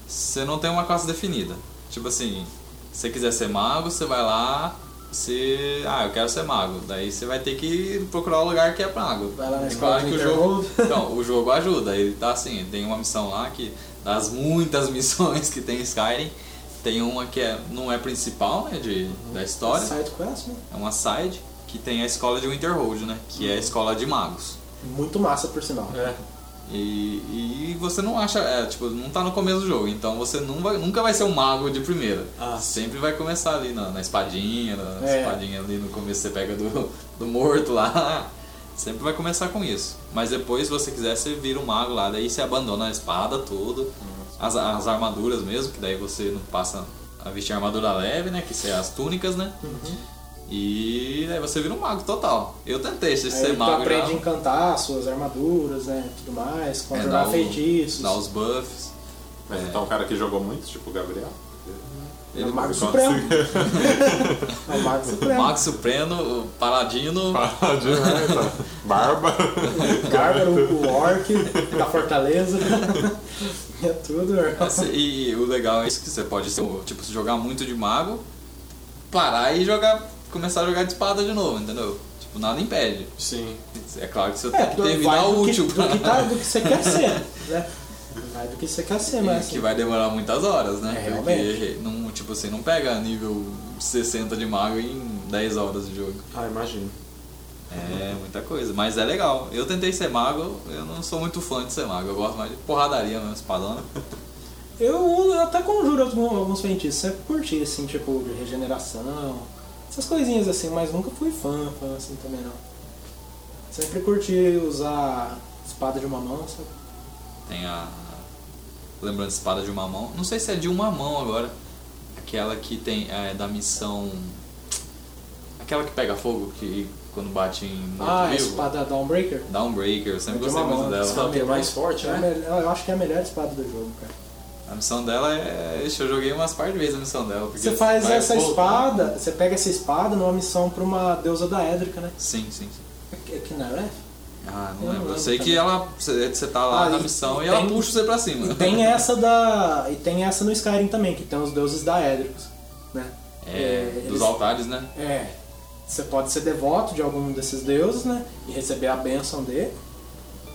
você não tem uma classe definida. Tipo assim, se você quiser ser mago, você vai lá, você. Ah, eu quero ser mago. Daí você vai ter que procurar o lugar que é mago. Vai lá na É escola claro que o jogo. [laughs] Então, o jogo ajuda. Ele tá assim, tem uma missão lá que, das muitas [laughs] missões que tem em Skyrim, tem uma que é, não é principal, né, de, da história. Side quest, né? É uma side que tem a escola de Winterhold, né? Que é a escola de magos. Muito massa, por sinal. É. E, e você não acha, é, tipo, não tá no começo do jogo, então você não vai- nunca vai ser um mago de primeira. Ah, Sempre vai começar ali na, na espadinha, na É. espadinha ali no começo você pega do, do morto lá. Sempre vai começar com isso. Mas depois, se você quiser, você vira um mago lá, daí você abandona a espada, tudo. As, as armaduras mesmo, que daí você não passa a vestir armadura leve, né? Que são as túnicas, né? E daí você vira um mago total. Eu tentei ser Aí tu mago aprende a encantar suas armaduras, né? Tudo mais, É, conjurar o- feitiços. Dá os buffs. Mas então um cara que jogou muito, tipo o Gabriel. É o Mago Ele Supremo. [laughs] É o Mago O Supremo. Mago Supremo, o Paladino. [laughs] Pode, né? Tá. Barba. O Gárgaro, o Orc da Fortaleza. [laughs] é tudo. Esse- E, o legal é isso que você pode ser, tipo, se jogar muito de mago, parar e jogar. Começar a jogar de espada de novo, entendeu? Tipo, nada impede. Sim. É claro que você É, tem que ter vida vai do que, útil do, pra- que tá, do que você quer ser, [laughs] né? Vai do que você quer ser, mas que assim, vai demorar muitas horas, né? É, Porque realmente. não, tipo assim, não pega nível 60 de mago em 10 horas de jogo. Ah, imagino. É muita coisa, mas é legal. Eu tentei ser mago, eu não sou muito fã de ser mago, eu gosto mais de porradaria mesmo, espadona. eu, eu até conjuro alguns, alguns feitiços, sempre curti, assim, tipo, de regeneração, essas coisinhas assim, mas nunca fui fã, fã assim também não. Sempre curti usar espada de uma mão, sabe? Tem a. Lembrando de espada de uma mão. Não sei se é de uma mão agora. Aquela que tem é, da missão. Aquela que pega fogo, que quando bate em morto Ah, a vivo. espada Dawnbreaker. Downbreaker, eu sempre É de gostei uma muito mão, dela. sabe? que é mais forte, É né? Eu acho que é a melhor espada do jogo, cara. A missão dela é. Eu joguei umas par de vezes a missão dela. Você faz essa voltar. espada, você pega essa espada numa missão pra uma deusa da Édrica, né? Sim, sim, sim. É que não é? Ah, Eu não não lembro. Eu sei que também. ela. Você tá lá Ah, na missão e, e ela tem- puxa você pra cima. E tem [laughs] essa da. E tem essa no Skyrim também, que tem os deuses da Édricos, né? É, dos eles- altares, né? É. Você pode ser devoto de algum desses deuses, né? E receber a bênção dele.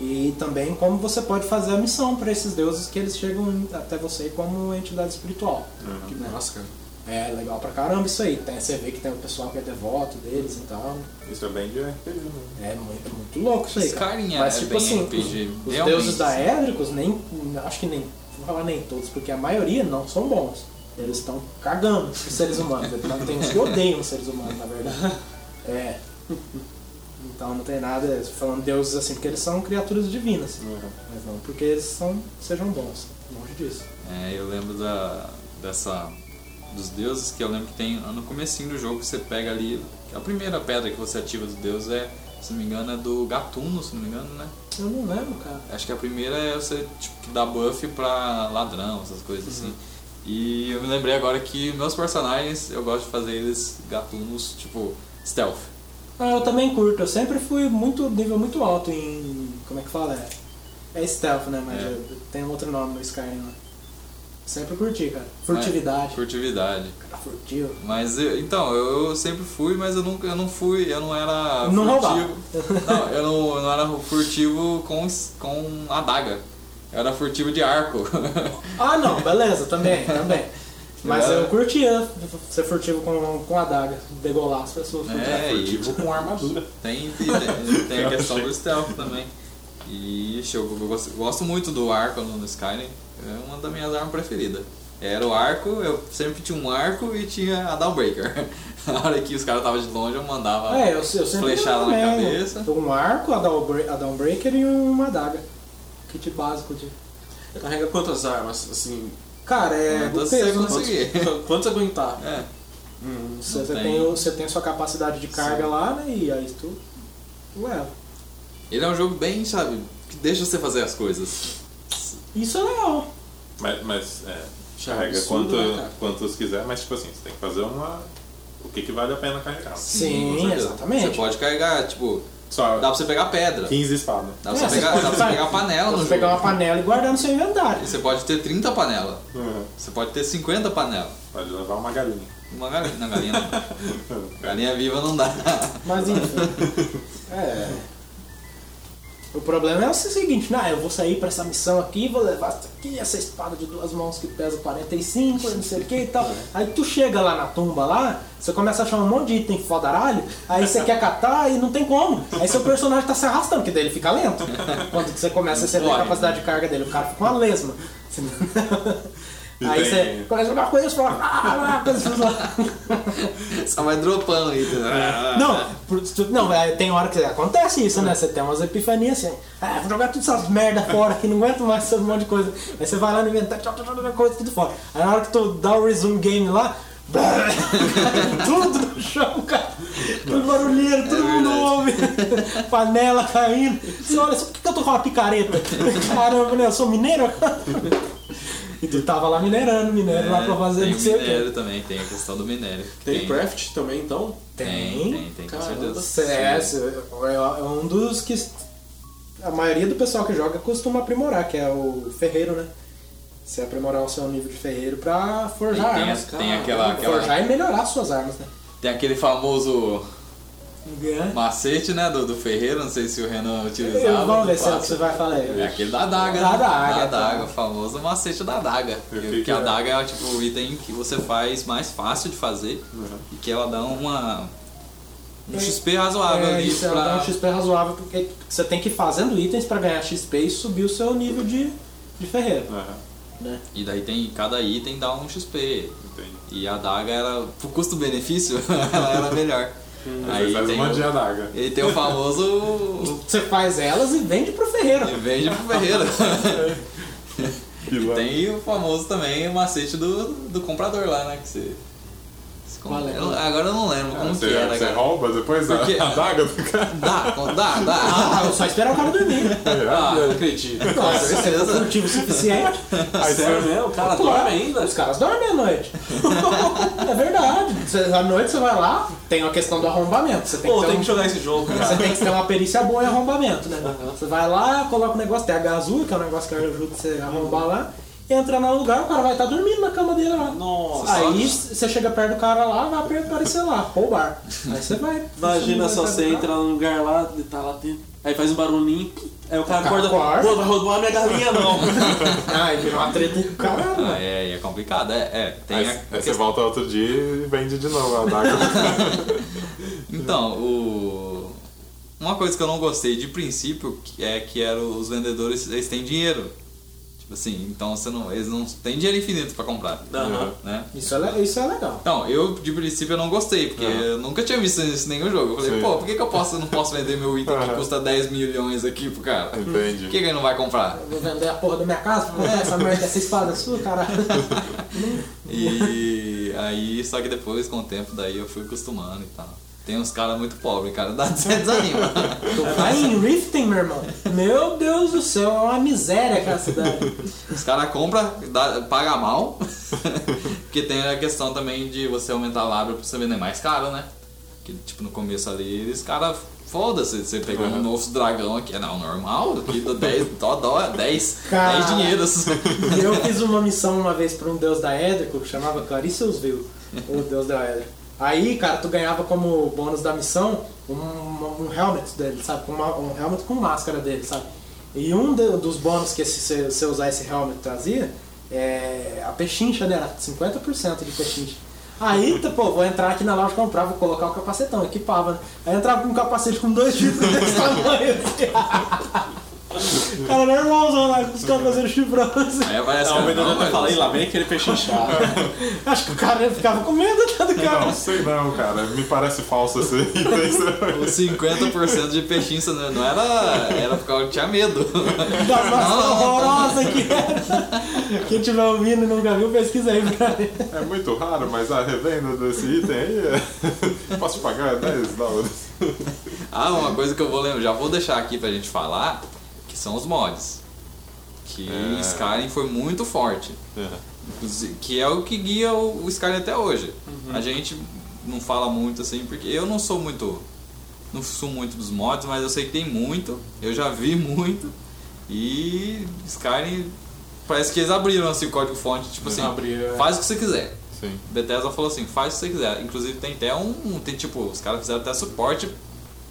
E também como você pode fazer a missão para esses deuses que eles chegam até você como entidade espiritual. Que né? massa, cara. É legal pra caramba isso aí. Tem, você vê que tem o pessoal que é devoto deles e tal. Isso é bem de RPG, né? É muito, é muito louco isso aí. é- Mas é tipo bem assim, RPG, os, deuses da Édricos, nem. Acho que nem. Vou falar nem todos, porque a maioria não são bons. Eles estão cagando os seres humanos. Tem uns que odeiam os seres humanos, na verdade. É. Então não tem nada falando deuses assim, porque eles são criaturas divinas. Mas não porque eles são, sejam bons. Longe disso. É, eu lembro da, dessa dos deuses que eu lembro que tem no comecinho do jogo você pega ali a primeira pedra que você ativa dos deuses é se não me engano é do gatuno se não me engano né Eu não lembro, cara. acho que a primeira é você tipo que dá buff pra ladrão essas coisas assim e eu me lembrei agora que meus personagens eu gosto de fazer eles gatunos tipo stealth Ah, eu também curto. Eu sempre fui muito nível muito alto em. Como é que fala? É, é stealth, né? Mas É. tem um outro nome no Skyrim lá. Sempre curti, cara. Furtividade. É, furtividade Cara, furtivo. Mas eu- então, eu, eu sempre fui, mas eu nunca eu não fui, eu não era Não furtivo. [laughs] Não, eu não, eu não era furtivo com, com adaga. Eu era furtivo de arco. [laughs] Ah, não, beleza, também, também. Mas É. eu curtia ser furtivo com, com adaga, degolar as pessoas. É, e Furtivo com armadura. tem, tem, tem a questão do stealth também. E ixi, eu, eu gosto, gosto muito do arco no, no Skyrim. É uma das minhas armas preferidas. Era o arco, eu sempre tinha um arco e tinha a Downbreaker. [laughs] Na hora que os caras estavam de longe, eu mandava É, eu, eu flechada na também, cabeça. Um arco, a a Dawnbreaker e uma adaga. Kit básico de. Carrega quantas armas, assim? Cara, é do Quantas peso, você né? conseguir. [laughs] Quantos, quantos aguentar? É. Hum, Você, Não você tem. tem, você tem a sua capacidade de carga lá, né? E aí tu. Ué, Ele é um jogo bem, sabe, que deixa você fazer as coisas. isso é legal. Mas, mas é, é carrega absurdo, quanto, né, quantos quiser, mas tipo assim, você tem que fazer uma. O que, que vale a pena carregar. Sim, exatamente. Você pode carregar, tipo, Só Dá pra você pegar pedra. 15 espadas. Dá pra É, você pegar, pode dá pra você pegar- panela no Você jogo. pegar uma panela e guardar no seu inventário. E você pode ter 30 panelas. Uhum. Você pode ter 50 panelas. Pode levar uma galinha. Uma galinha. Não, galinha não. [laughs] galinha viva não dá. Mas enfim. [laughs] É. O problema é o seguinte, né? Eu vou sair pra essa missão aqui, vou levar isso aqui, essa espada de duas mãos que pesa 45, não sei o que e tal. Aí tu chega lá na tumba lá, você começa a achar um monte de item fodaralho, aí você quer catar e não tem como. Aí seu personagem tá se arrastando, que daí ele fica lento. Quando você começa a receber a capacidade de carga dele, o cara fica uma lesma. [laughs] Aí você começa a jogar com isso, fala, ah, ah, coisa lá. [laughs] Só vai dropando aí. Não, por- tu- não, é, tem hora que acontece isso, né? Você tem umas epifanias assim, ah, vou jogar tudo essas merda fora aqui, não aguento mais esse monte de coisa. Aí você vai lá no inventário, coisa tudo fora. Aí na hora que tu dá o resume game lá, [laughs] tudo no chão, cara. Tudo barulheiro, todo mundo ouve. [laughs] Panela caindo. Você olha, por que que eu tô com uma picareta? Caramba, né? Eu sou mineiro? E tu tava lá minerando, minério lá pra fazer É, tem não sei o quê. minério também, tem a questão do minério. Tem craft também, então? Tem, tem, tem, com Caramba. certeza. É, é é um dos que a maioria do pessoal que joga costuma aprimorar, que é o ferreiro, né? Você aprimorar o seu nível de ferreiro pra forjar Tem, armas. a- tem aquela, aquela- Forjar e melhorar suas armas, né? tem aquele famoso É. macete, né, do, do ferreiro, não sei se o Renan utilizava. Vamos ver se é o que passe. você vai falar. É aquele da adaga. Da né? adaga, Da tá. adaga, o famoso macete da adaga. E o que Que, que a é? adaga é tipo o item que você faz mais fácil de fazer e que ela dá uma. Um XP razoável É, ali isso, ela pra. dá um XP razoável porque você tem que ir fazendo itens pra ganhar XP e subir o seu nível de, de ferreiro. Aham, Né? E daí tem. Cada item dá um XP. entendi. E a adaga era. Pro custo-benefício, [laughs] ela era melhor. Aí faz tem de adaga. ele tem o famoso. Você faz elas e vende pro ferreiro. e vende pro ferreiro. [laughs] Pilantra. Tem o famoso também o macete do, do comprador lá, né? Que você. Você Qual é? Eu- agora eu não lembro Ah, como você, que era, você cara. rouba depois da Porque- [laughs] adaga do cara. Dá, dá, dá. Ah, eu só esperar o cara dormir. [laughs] Ah, não acredito. Nossa, esse é certeza. motivo suficiente. Aí Sério você, mesmo? O cara Claro, dorme ainda? Os caras dormem à noite. [laughs] é verdade. Você- À noite você vai lá, tem a questão do arrombamento. Você tem Pô, que tem um- que jogar esse jogo, Você cara. tem que ter uma perícia boa em arrombamento, né? Você vai lá, coloca o negócio, tem H azul, que é um negócio que ajuda você a arrombar lá, entra no lugar, o cara vai estar dormindo na cama dele lá. Nossa. Aí você chega perto do cara lá, vai aparecer lá, roubar. Aí você vai. Imagina só você perto do entra num lugar lá, ele tá lá dentro. Aí faz um barulhinho, aí o cara cara acorda. Pô, vai roubar minha galinha não. cara. Aí vira uma treta com o cara. Ah, é, é complicado. É, é tem aí, a aí você questão- volta outro dia e vende de novo a adaga. [laughs] Então, o... uma coisa que eu não gostei de princípio é que era os vendedores eles têm dinheiro. Tipo assim, então você não, eles não têm dinheiro infinito pra comprar. Aham. Né? Isso é, isso é legal. Então, eu de princípio eu não gostei, porque Aham. eu nunca tinha visto isso em nenhum jogo. Eu falei, Sim. pô, por que, que eu posso, não posso vender meu item que Aham. custa 10 milhões aqui pro cara? Por Entendi. que, que ele não vai comprar? Eu vou vender a porra da minha casa pra comprar essa merda dessa espada sua, caralho. [laughs] E aí, só que depois, com o tempo, daí eu fui acostumando e tal. Tem uns caras muito pobres, cara, dá [laughs] desanima. Vai em Riften, meu irmão. Meu Deus do céu, é uma miséria aquela cidade. Os caras compram, paga mal, [laughs] porque tem a questão também de você aumentar a lábia pra você vender mais caro, né? Que tipo, no começo ali, os caras, foda-se, você pegou um novo dragão aqui, não, normal, aqui dá 10, dó, dó, 10, Cara. 10 dinheiros. Eu fiz uma missão uma vez pra um deus da Édrico que chamava Clarisseusville, o deus da Édrico. Aí, cara, tu ganhava como bônus da missão um, um helmet dele, sabe? Um helmet com máscara dele, sabe? E um de- dos bônus que se você usar esse helmet trazia é a pechincha? Era 50% de pechincha. Aí, pô, vou entrar aqui na loja comprar, vou colocar o capacetão, equipava, né? Aí entrava com um capacete com dois chifres desse [laughs] tamanho. Assim. Cara, normalzão lá com os capacetes chifrosos. Aí aparece o vendedor não, até fala, "Ih, lá vem aquele peixe inchado. [laughs] Acho que o cara ficava com medo tá, do cara. Não sei não, cara. Me parece falso esse [laughs] item. Os 50% de pechincha não não era, era porque eu tinha medo. [laughs] Da máscara horrorosa que era. Quem tiver ouvindo e nunca viu, pesquisa aí pra mim. É muito raro, mas a revenda desse item aí é... Posso pagar 10 dólares? Ah, uma coisa que eu vou lembrar, já vou deixar aqui pra gente falar, que são os mods. Que É. Skyrim foi muito forte. Inclusive, Que é o que guia o o Skyrim até hoje. A gente não fala muito assim, porque eu não sou muito não sou muito dos mods, mas eu sei que tem muito. Eu já vi [laughs] muito. E Skyrim parece que eles abriram assim, o código fonte, tipo assim, Abriram, é. faz o que você quiser. Sim. Bethesda falou assim, faz o que você quiser. Inclusive tem até um. Tem tipo, os caras fizeram até suporte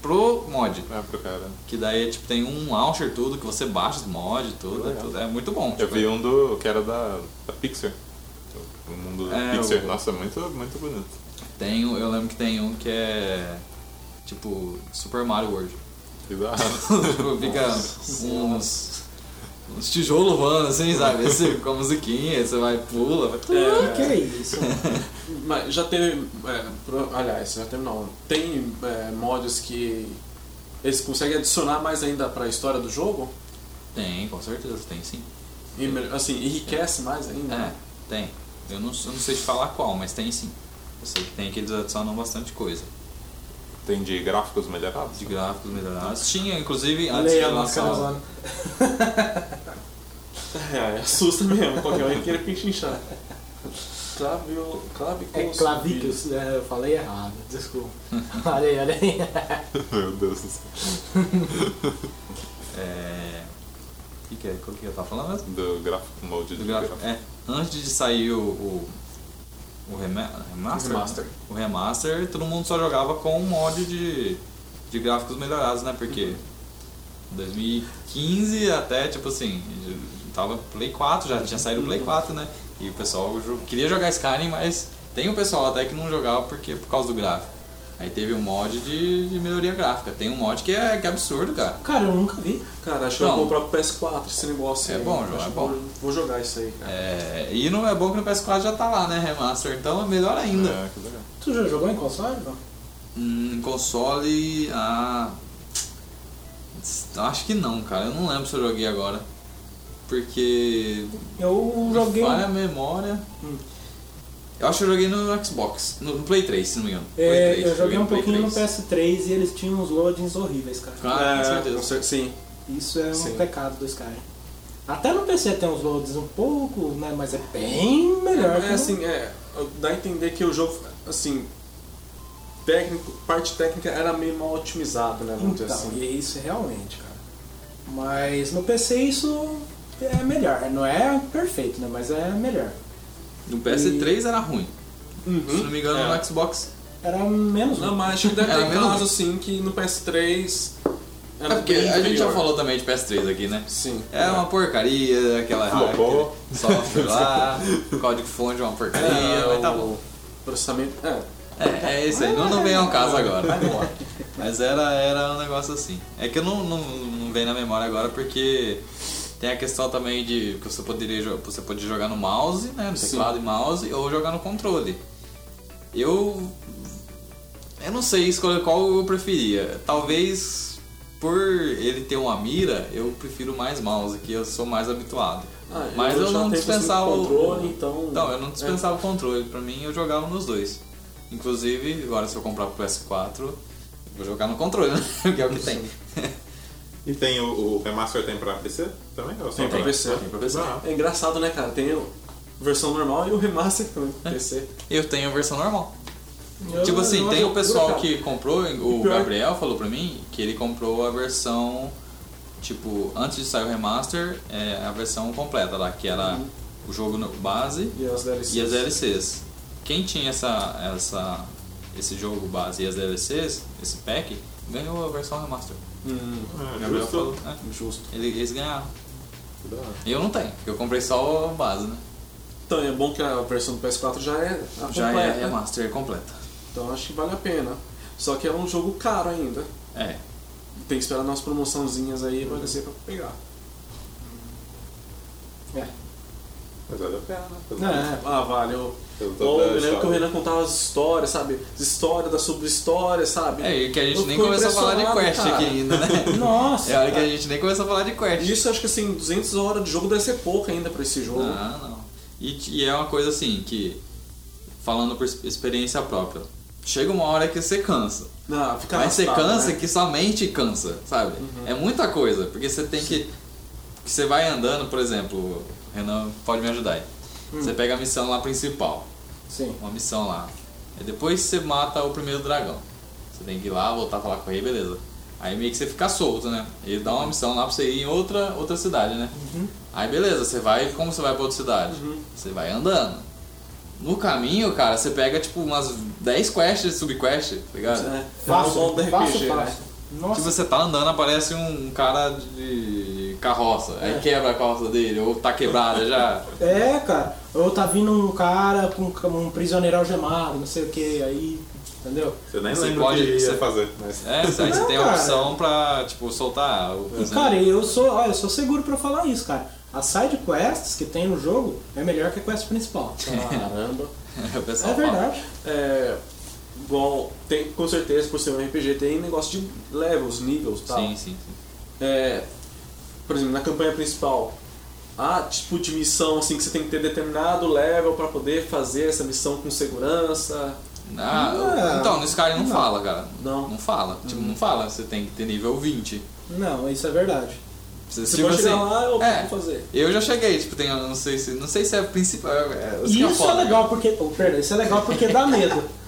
pro mod. É pro cara. Que daí tipo, tem um launcher tudo, que você baixa os mods, tudo, é, tudo. É muito bom. Eu tipo, vi um do. que era da, da Pixar. O mundo da É, Pixar. o- Nossa, muito, muito bonito. Tem, eu lembro que tem um que é tipo Super Mario World. Tipo, [laughs] fica uns, uns tijolos voando assim, sabe? Esse, com a musiquinha, aí você vai pula, vai... Que que é isso? [laughs] Mas já teve. é, pro- aliás, já teve não. Tem é, mods que eles conseguem adicionar mais ainda pra história do jogo? Tem, com certeza, tem sim. E, assim, enriquece mais ainda? É, tem. Eu não, eu não sei te falar qual, mas tem sim. Eu sei que tem que eles adicionam bastante coisa. Tem de gráficos melhorados? De gráficos melhorados. Tinha, inclusive, antes aí de a lançar. [laughs] É, assusta mesmo, qualquer um querer pinchar. Clavio, É clavicus. clavículos, é, eu falei errado, desculpa. [laughs] olha aí, olha [laughs] aí. Meu Deus do céu. É. O que, que é? Qual que eu tava falando mesmo? Do gráfico mode Do de gráfico. É, antes de sair o. o, o rema- remaster, Remaster. O remaster, todo mundo só jogava com um mod de, de gráficos melhorados, né? Porque 2015 até, tipo assim, tava Play 4, já tinha saído o Play 4, né? E o pessoal queria jogar Skyrim, mas tem um pessoal até que não jogava porque, por causa do gráfico. Aí teve um mod de, de melhoria gráfica. Tem um mod que é, que é absurdo, cara. Cara, eu nunca vi. Cara, acho que eu vou comprar pro PS4 esse negócio É aí. bom, João, é bom. Vou, vou jogar isso aí, cara. É, e não é bom que no PS4 já tá lá, né? Remaster, então é melhor ainda. É, que legal. Tu já jogou em console, não? Hum, Em console. Ah. Acho que não, cara. Eu não lembro se eu joguei agora. Porque. Eu joguei. Falha a memória. Hum. Eu acho que eu joguei no Xbox, no no Play 3, se não me engano. É, Play 3, eu joguei um Play pouquinho no 3. PS3 e eles tinham uns loadings horríveis, cara. Ah, com É, certeza. Sim. Isso é um Sim. pecado do Skyrim. Até no PC tem uns loads um pouco, né? Mas é bem melhor. que É no- assim, é, dá a entender que o jogo, assim, técnico, parte técnica era meio mal otimizado, né? Então, assim. e é isso realmente, cara. Mas no PC isso é melhor. Não é perfeito, né? Mas é melhor. No PS3 era ruim. Se não me engano, É. no Xbox. Era menos Não, mas acho que deve Era ter menos- caso, assim, que no PS3 era É porque bem a gente já falou também de PS3 aqui, né? Sim. É uma porcaria, aquela aquele software lá, o [laughs] código fonte é uma porcaria, É, mas tá bom. Processamento. É. É, é isso aí, não, não vem ao caso agora. Mas era, era um negócio assim. É que eu não, não, não vem na memória agora porque tem a questão também de que você poderia você pode jogar no mouse, né? No teclado e mouse, ou jogar no controle. Eu. Eu não sei escolher qual eu preferia. Talvez por ele ter uma mira, eu prefiro mais mouse, que eu sou mais habituado. Ah, Mas eu já não dispensava o controle, então. Não, eu não dispensava o controle. Pra mim, eu jogava nos dois. Inclusive, agora se eu comprar pro PS4, eu vou jogar no controle, [laughs] né? que é o que tem. [laughs] E tem o, o remaster tem pra PC também? Ou só Tem pra PC. Tem pra PC. Ah, É engraçado, né, cara? Tem a versão normal e o remaster também É. pro PC. Eu tenho a versão normal. Eu- tipo assim, tem o pessoal cara. que comprou, o Gabriel falou pra mim que ele comprou a versão, tipo, antes de sair o remaster, é a versão completa lá, que era o jogo base E as DLCs. e as DLCs. Quem tinha essa, essa, esse jogo base e as DLCs, esse pack, ganhou a versão remaster. Hum, O é, Gabriel justo. falou, é, justo. ele- eles ganharam. Eu não tenho, porque eu comprei só a base, né? Então é bom que a versão do PS4 já é a Já completa. é remaster completa. Então acho que vale a pena. Só que é um jogo caro ainda. É. Tem que esperar umas promoçãozinhas aí vai ser pra pegar. É. Mas vale a pena, né? É, Ah, vale. Eu, eu, toda a eu lembro que o. Renan contava as histórias, sabe? As histórias da sobre-história, sabe? É, e que a gente Eu nem começou a falar de Quest cara. aqui ainda, né? [laughs] Nossa. É hora que a gente nem começou a falar de Quest. Isso acho que assim, 200 horas de jogo deve ser pouco ainda pra esse jogo. Ah, não. E, e é uma coisa assim, que, falando por experiência própria, chega uma hora que você cansa. Não, fica Mas você cansa né? que sua mente cansa, sabe? É muita coisa, porque você tem que. que você vai andando, por exemplo, o Renan pode me ajudar aí. Você pega a missão lá principal, Sim. uma missão lá. E depois você mata o primeiro dragão. Você tem que ir lá, voltar a falar com o rei, beleza. Aí meio que você fica solto, né? Ele dá uma missão lá pra você ir em outra, outra cidade, né? Aí beleza, você vai. Como você vai pra outra cidade? Você vai andando. No caminho, cara, você pega tipo umas 10 quests, subquests, tá ligado? É, Fácil, é o bom do fácil, RPG, né? fácil. Nossa, Tipo, você tá andando, aparece um cara de carroça, aí É. quebra a carroça dele, ou tá quebrada já. É, cara. Ou tá vindo um cara com um prisioneiro algemado, não sei o que, aí. Entendeu? Você nem Você lembra pode- o que ia você- fazer. Mas... É, aí você Não, tem a opção pra, tipo, soltar o E, cara, eu sou, olha, eu sou seguro pra falar isso, cara. As side quests que tem no jogo é melhor que a quest principal. [laughs] Caramba. o pessoal É verdade. É, igual, tem, com certeza, por ser um RPG, tem negócio de levels, níveis e tal. Sim, sim, sim. É, por exemplo, na campanha principal, há tipo de missão assim que você tem que ter determinado level pra poder fazer essa missão com segurança. Ah, Não. então, no Skyrim não, Não. fala, cara. Não. Não fala. Tipo, não fala. Você tem que ter nível 20. Não, isso é verdade. Você, Você tipo pode chegar assim, lá, eu é. vou fazer. Eu já cheguei, tipo, tem, não sei se, não sei se é principal. É, isso que E isso é legal cara. porque. Oh, perdão, isso é legal porque dá medo. [laughs]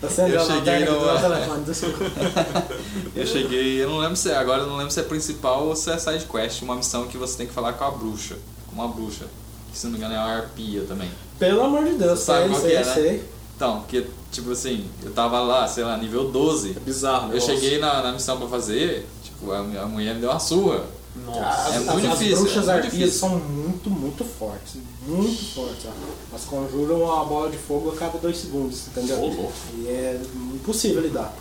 Tá sendo Eu a cheguei no- do telefone, desculpa. [laughs] Eu cheguei, eu não lembro se é, agora eu não lembro se é principal ou se é side quest, uma missão que você tem que falar com a bruxa, com uma bruxa, que se não me engano é uma arpia também. Pelo amor de Deus, Sabe sei, sei, que é, né? sei. Então, porque tipo assim, eu tava lá, sei lá, nível 12. É bizarro, Eu negócio. cheguei na, na missão pra fazer, tipo, a, a mulher me deu uma surra. Nossa. As, É as- muito as difícil, bruxas é arpias são muito, muito fortes. Muito fortes. ó. Elas conjuram uma bola de fogo a cada dois segundos, entendeu? E é impossível lidar.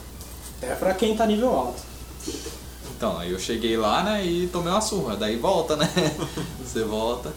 Até pra quem tá nível alto. Então, aí eu cheguei lá, né, e tomei uma surra. Daí volta, né? [laughs] Você volta.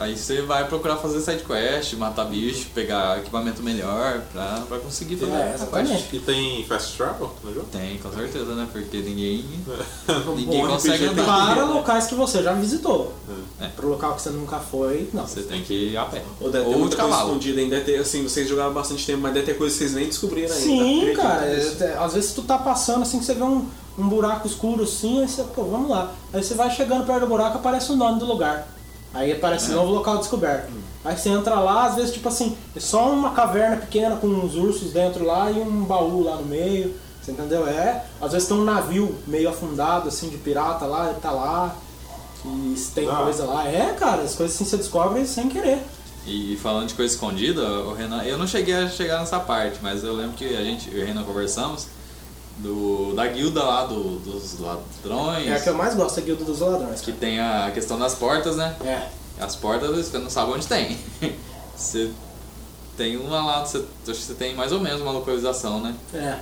Aí você vai procurar fazer side quest, matar bicho, pegar equipamento melhor pra, pra conseguir fazer É, essa quest. E tem fast travel no jogo? Tem, com certeza, né? Porque ninguém. [laughs] Ninguém bom consegue RPG andar. Para locais que você já visitou. É. Pro local que você nunca foi, não. Você tem que ir a pé. Ou deve ter Ou de muita coisa cavalo. escondida ainda. Ter, assim, vocês jogaram bastante tempo, mas deve ter coisas que vocês nem descobriram ainda. Sim, cara. é- é- às vezes tu tá passando assim que você vê um, um buraco escuro assim, aí você, pô, vamos lá. Aí você vai chegando perto do buraco, aparece o nome do lugar. Aí aparece É. novo local descoberto. Hum. Aí você entra lá, às vezes tipo assim, é só uma caverna pequena com uns ursos dentro lá e um baú lá no meio. Você entendeu? É. Às vezes tem um navio meio afundado, assim, de pirata lá, ele tá lá. E tem Ah. coisa lá. É, cara, as coisas assim você descobre sem querer. E falando de coisa escondida, o Renan, eu não cheguei a chegar nessa parte, mas eu lembro que a gente, eu e o Renan conversamos do, da guilda lá do, dos ladrões, É a que eu mais gosto, a Guilda dos Ladrões. que tem a questão das portas, né? É. As portas você não sabe onde tem. [laughs] Você tem uma lá, você, acho que você tem mais ou menos uma localização, né? É.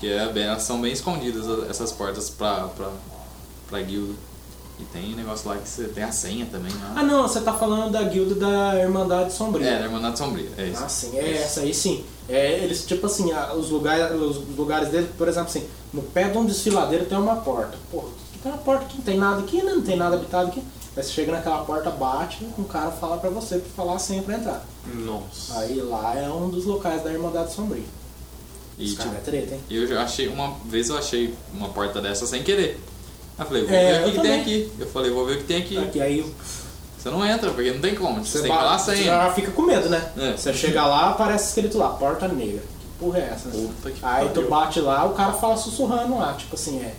Que é bem, elas são bem escondidas essas portas pra, pra, pra guilda. E tem negócio lá que você tem a senha também, né? Ah não, você tá falando da guilda da Irmandade Sombria. É, da Irmandade Sombria, é isso. Ah, sim, é essa aí sim. É, eles, tipo assim, os lugares, os lugares dele, por exemplo, assim, no pé de um desfiladeiro tem uma porta. Pô, tem uma porta aqui, não tem nada aqui, né? Não tem nada habitado aqui. Aí você chega naquela porta, bate, um cara fala pra você pra falar senha pra entrar. Nossa. Aí lá é um dos locais da Irmandade Sombria. E, Os tipo, caras é treta, hein? eu já achei, uma vez eu achei uma porta dessa sem querer. Aí eu falei, vou É, ver o que, que tem aqui. Eu falei, vou ver o que tem aqui. Aqui, aí Você não entra, porque não tem como. Você, você, tem que falar a bate, você senha. já fica com medo, né? É. Você chega lá, aparece escrito lá, porta negra. Que porra é essa? Puta que Aí tu bate lá, o cara fala sussurrando lá, tipo assim, é.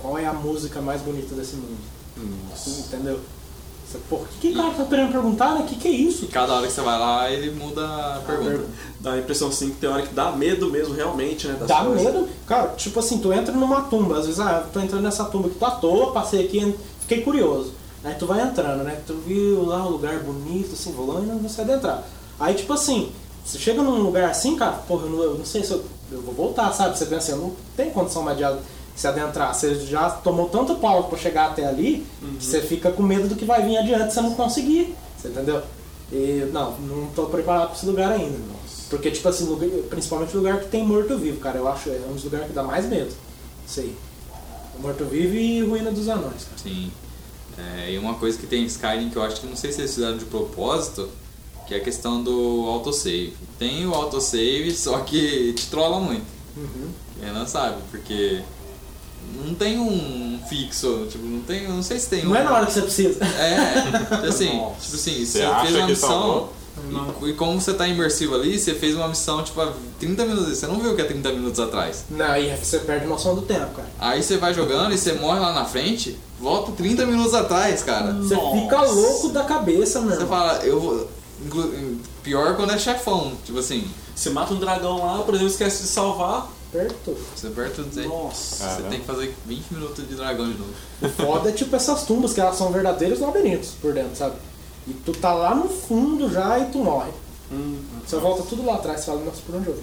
Qual é a música mais bonita desse mundo? Nossa. Entendeu? Você, Porra, o que, que o cara tá querendo perguntar, né? O que, que é isso? E cada hora que você vai lá, ele muda a pergunta. Dá a impressão assim que tem hora que dá medo mesmo, realmente, né? Dá coisas. medo. Cara, tipo assim, tu entra numa tumba, às vezes, ah, eu tô entrando nessa tumba aqui, tô à toa, passei aqui, fiquei curioso. Aí tu vai entrando, né? Tu viu lá um lugar bonito, assim, lá e não sei adentrar. Aí, tipo assim, você chega num lugar assim, cara, porra, eu não, eu não sei se eu, eu vou voltar, sabe? Você pensa assim, eu não tem condição mais de se adentrar. Você já tomou tanto pau pra chegar até ali, que você fica com medo do que vai vir adiante se você não conseguir. Você entendeu? E, não, não tô preparado pra esse lugar ainda. Porque, tipo assim, lugar- principalmente lugar que tem morto-vivo, cara. Eu acho é um dos lugares que dá mais medo. Isso aí. Morto-vivo e Ruína dos Anões, cara. Sim. É, e uma coisa que tem em Skyrim que eu acho que não sei se eles fizeram de propósito, que é a questão do autosave. Tem o autosave, só que te trola muito. Uhum. O Renan sabe, porque não tem um fixo, tipo, não tem, não sei se tem Não um. é na hora que você precisa. É, [laughs] assim, Nossa. tipo assim, se Você fez uma que missão, salvou? E, e como você tá imersivo ali, você fez uma missão tipo há 30 minutos. Você não viu que é 30 minutos atrás. Não, aí você perde noção do tempo, cara. Aí você vai jogando e você morre lá na frente, volta 30 minutos atrás, cara. Você Nossa. fica louco da cabeça, Você mano. fala, eu vou. Pior quando é chefão, tipo assim, Você mata um dragão lá, por exemplo, esquece de salvar. Você aperta dizer. Nossa. Você tem que fazer 20 minutos de dragão de novo. O foda é tipo essas tumbas, que elas são verdadeiros labirintos por dentro, sabe? E tu tá lá no fundo já e tu morre. Hum, Você volta tudo lá atrás e fala, nossa, por onde eu vim?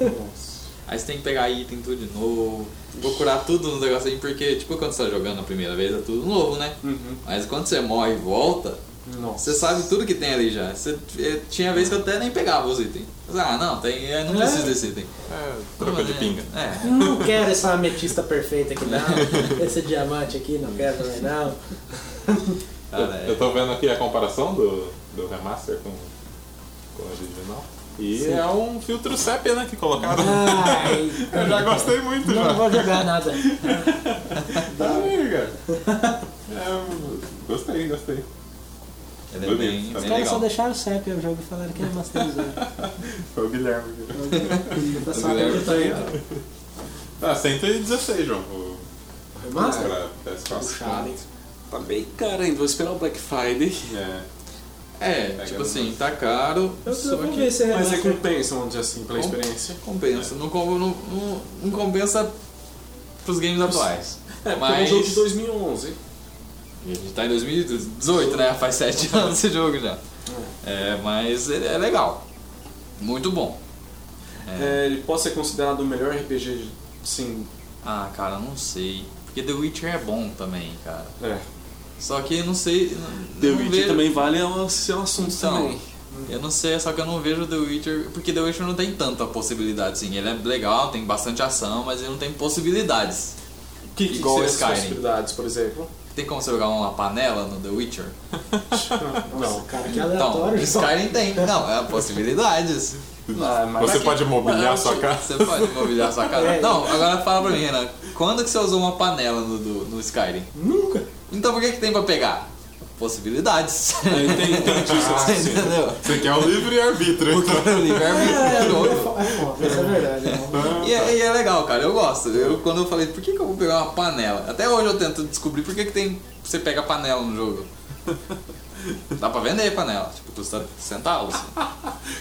nossa. Aí você tem que pegar item tudo de novo, procurar tudo no negocinho, porque, tipo, quando você tá jogando a primeira vez é tudo novo, né? Uhum. Mas quando você morre e volta, Nossa. você sabe tudo que tem ali já. Você, eh, tinha vez que eu até nem pegava os itens. Ah, não, tem, eu não É. preciso desse item. É, troca de É, pinga. É. Não quero essa ametista perfeita aqui, não. [laughs] Esse diamante aqui, não quero também, não. Cara, é. Eu tô vendo aqui a comparação do, do remaster com, com o original. E Sim. é um filtro sépia, né, que colocaram. Ai, [laughs] Eu já gostei muito não já. vou jogar nada. Tá aí, cara. É, gostei, gostei. Ele é bem, tá Os bem caras só deixaram o CEP o jogo e falaram que é remasterizado. [laughs] Foi o Guilherme. O pessoal O Guilherme [laughs] acredita aí. Ah, 116, João. O Remaster? pra PS4. Puxado, hein? Tá bem caro ainda, vou esperar o Black Friday. É. É, Pega tipo assim, tá caro, Eu, só que ver se é Mas é compensa, vamos dizer assim, pela Com- experiência. compensa. Não, com- não, não, não compensa pros games atuais. É, Mas- é um jogo de 2011. E a gente tá em 2018, né? Faz 7 [laughs] anos esse jogo já. É, mas ele é legal. Muito bom. É, ele pode ser considerado o melhor RPG, sim. Ah, cara, não sei. Porque The Witcher é bom também, cara. É. Só que eu não sei. não- The não Witcher vejo- também vale um- ser um assunto Então, também. Eu não sei, só que eu não vejo The Witcher. Porque The Witcher não tem tanta possibilidade, assim. Ele é legal, tem bastante ação, mas ele não tem possibilidades. Que, que igual as Skyrim. possibilidades, por exemplo? Tem como você jogar uma panela no The Witcher? [laughs] Nossa, cara, que Então, aleatório. Skyrim tem. Não, é possibilidades. Ah, mas- Você pode mobiliar sua casa? Você pode mobiliar sua casa. Não, agora fala pra mim, Renan. Quando que você usou uma panela no, do- no Skyrim? Nunca. Então por que, que tem pra pegar? Possibilidades. É, entendi, entendi isso. Você entendeu? Você quer o livre-arbítrio. então. Livre-arbítrio É, é, é isso é verdade. né? E é, e é legal, cara, eu gosto. Eu, quando eu falei, por que, que eu vou pegar uma panela? Até hoje eu tento descobrir por que, que tem. Você pega panela no jogo. [laughs] Dá pra vender panela, tipo, custa centavos. [laughs]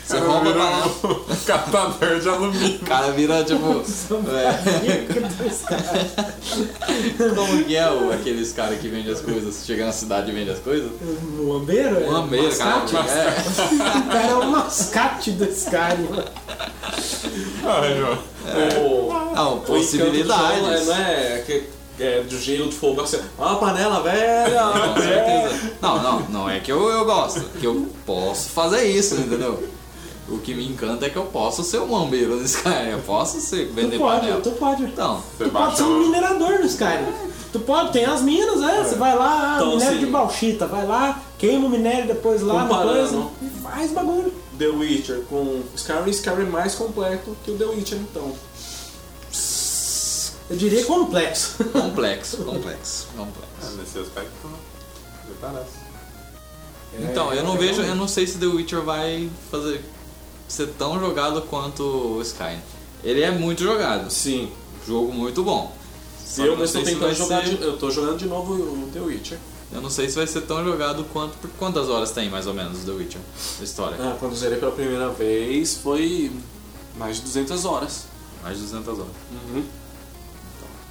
Você Cara, rouba vira panela. um catador de alumínio. O cara vira tipo. [laughs] é, como que é o, aqueles caras que vendem as coisas? Chega na cidade e vende as coisas? O lambeiro? Um lambeiro, cara. mascate? É. O cara é o mascate do Skyrim. Ai, João. O- Não, o encanto do possibilidades. é, Não é, que, é do gelo de fogo assim. Ah, panela velha! Com é. certeza. Não, não, não é que eu, eu gosto, que eu posso fazer isso, entendeu? O que me encanta é que eu posso ser um lambeiro no Skyrim, eu posso ser, Tu vender pode, panela. tu pode. Então, Você Tu pode ser um minerador no Skyrim. Tu pode, tem as minas, é. Você vai lá, Então, minério assim- de bauxita, vai lá, queima o minério depois lá coisa e faz bagulho. The Witcher com Skyrim, Skyrim é mais completo que o The Witcher, então. Eu diria complexo. complexo, complexo, complexo. É, nesse aspecto, me parece. Então, eu não É, vejo, eu não sei se The Witcher vai fazer ser tão jogado quanto o Skyrim. Ele é muito jogado, Sim. jogo muito bom. Só eu não mesmo tô sei se tentando vai jogar ser- de, Eu tô jogando de novo o The Witcher. Eu não sei se vai ser tão jogado quanto. Por quantas horas tem mais ou menos The Witcher? A história? Ah, quando zerei pela primeira vez foi mais de 200 horas. Mais de 200 horas. Uhum.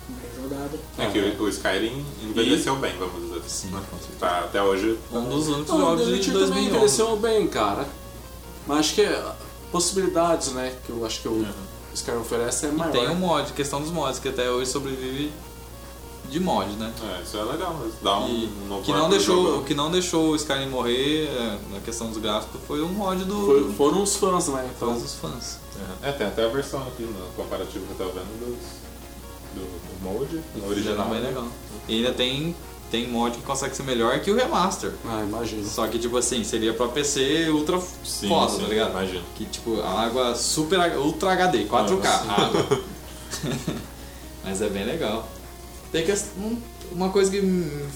Bem jogado. É que o, o Skyrim envelheceu bem, vamos dizer assim. Né? Tá, até hoje. Um dos únicos jogos de Witcher também 2011. envelheceu bem, cara. Mas acho que é, possibilidades, né, que eu acho que o Skyrim oferece é E maior. tem um mod, questão dos mods, que até hoje sobrevive de mod, né? É, isso é legal, mas dá um, E um novo que não deixou, o que não deixou o Skyrim morrer é, na questão dos gráficos foi um mod do, Foi- foram os fãs, né, então... todos os fãs. É, tem até a versão aqui no comparativo que eu tava vendo dos, do, do mode, no Já original. tá bem legal. E ainda tem, tem mod que consegue ser melhor que o remaster. Ah, imagino. Só que, tipo assim, seria pra PC ultra Sim, foda, sim, tá ligado? imagino. Que, tipo, água super, ultra HD, 4K, Ah, água. [laughs] [laughs] Mas é bem legal. Tem que, um- uma coisa que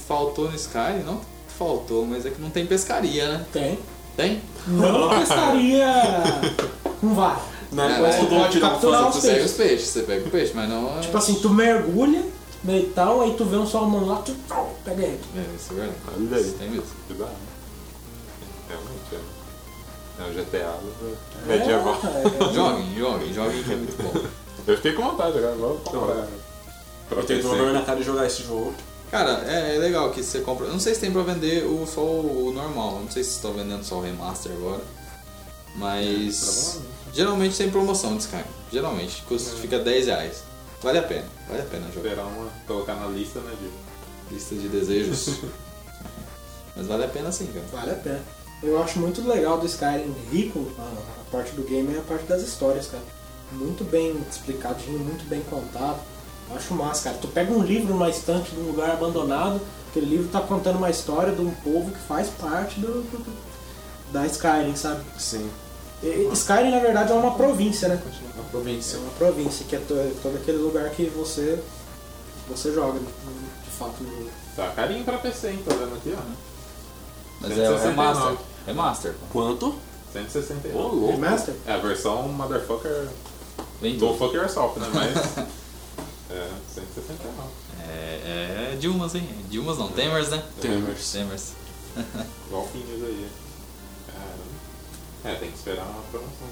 faltou no Skyrim, não faltou, mas é que não tem pescaria, né? Tem. Tem? Não pescaria [laughs] com vara. Na É, mas eu pode estudou capturar Tu os pega peixes. os peixes, você pega o peixe, mas não. é- Tipo assim, tu mergulha e tal, aí tu vê um salmão lá, tu pega ele. É, isso é verdade. Olha aí. Isso Tem mesmo. Bizarro. Realmente, é. É o GTA do medieval. É, é. [laughs] Joguem, joguem, joguem que é muito bom. Eu fiquei com vontade agora, vou comprar. Eu tenho vergonha na cara de jogar esse jogo. Cara, é, é legal que você compra. Eu não sei se tem pra vender o, só o normal. Não sei se estão vendendo só o remaster agora. Mas. Geralmente tem promoção de Skyrim. Geralmente. Custa, fica 10 reais. Vale a pena. Vale a pena jogar. Esperar uma. colocar na lista, né, de. Lista de desejos. [laughs] Mas vale a pena sim, cara. Vale a pena. Eu acho muito legal do Skyrim rico, a, a parte do game é a parte das histórias, cara. Muito bem explicadinho, muito bem contado. Eu acho massa, cara. Tu pega um livro numa estante de um lugar abandonado, aquele livro tá contando uma história de um povo que faz parte do, do- do- da Skyrim, sabe? Sim. Skyrim, na verdade, é uma província, né? É província. uma província, que é to- todo aquele lugar que você, você joga, de fato, no jogo. Tá carinho pra PC, hein? Tô vendo aqui, ó. Mas é o 169. remaster. Remaster, pô. Quanto? 169. Ô, louco. Remaster? É a versão motherfucker. Vem Go fuck yourself, né? Mas. [laughs] é, 169. É, é Dilmas, hein? Dilmas não, Temers, né? Temers. Temers. Golfinhos aí. É, tem que esperar uma promoção.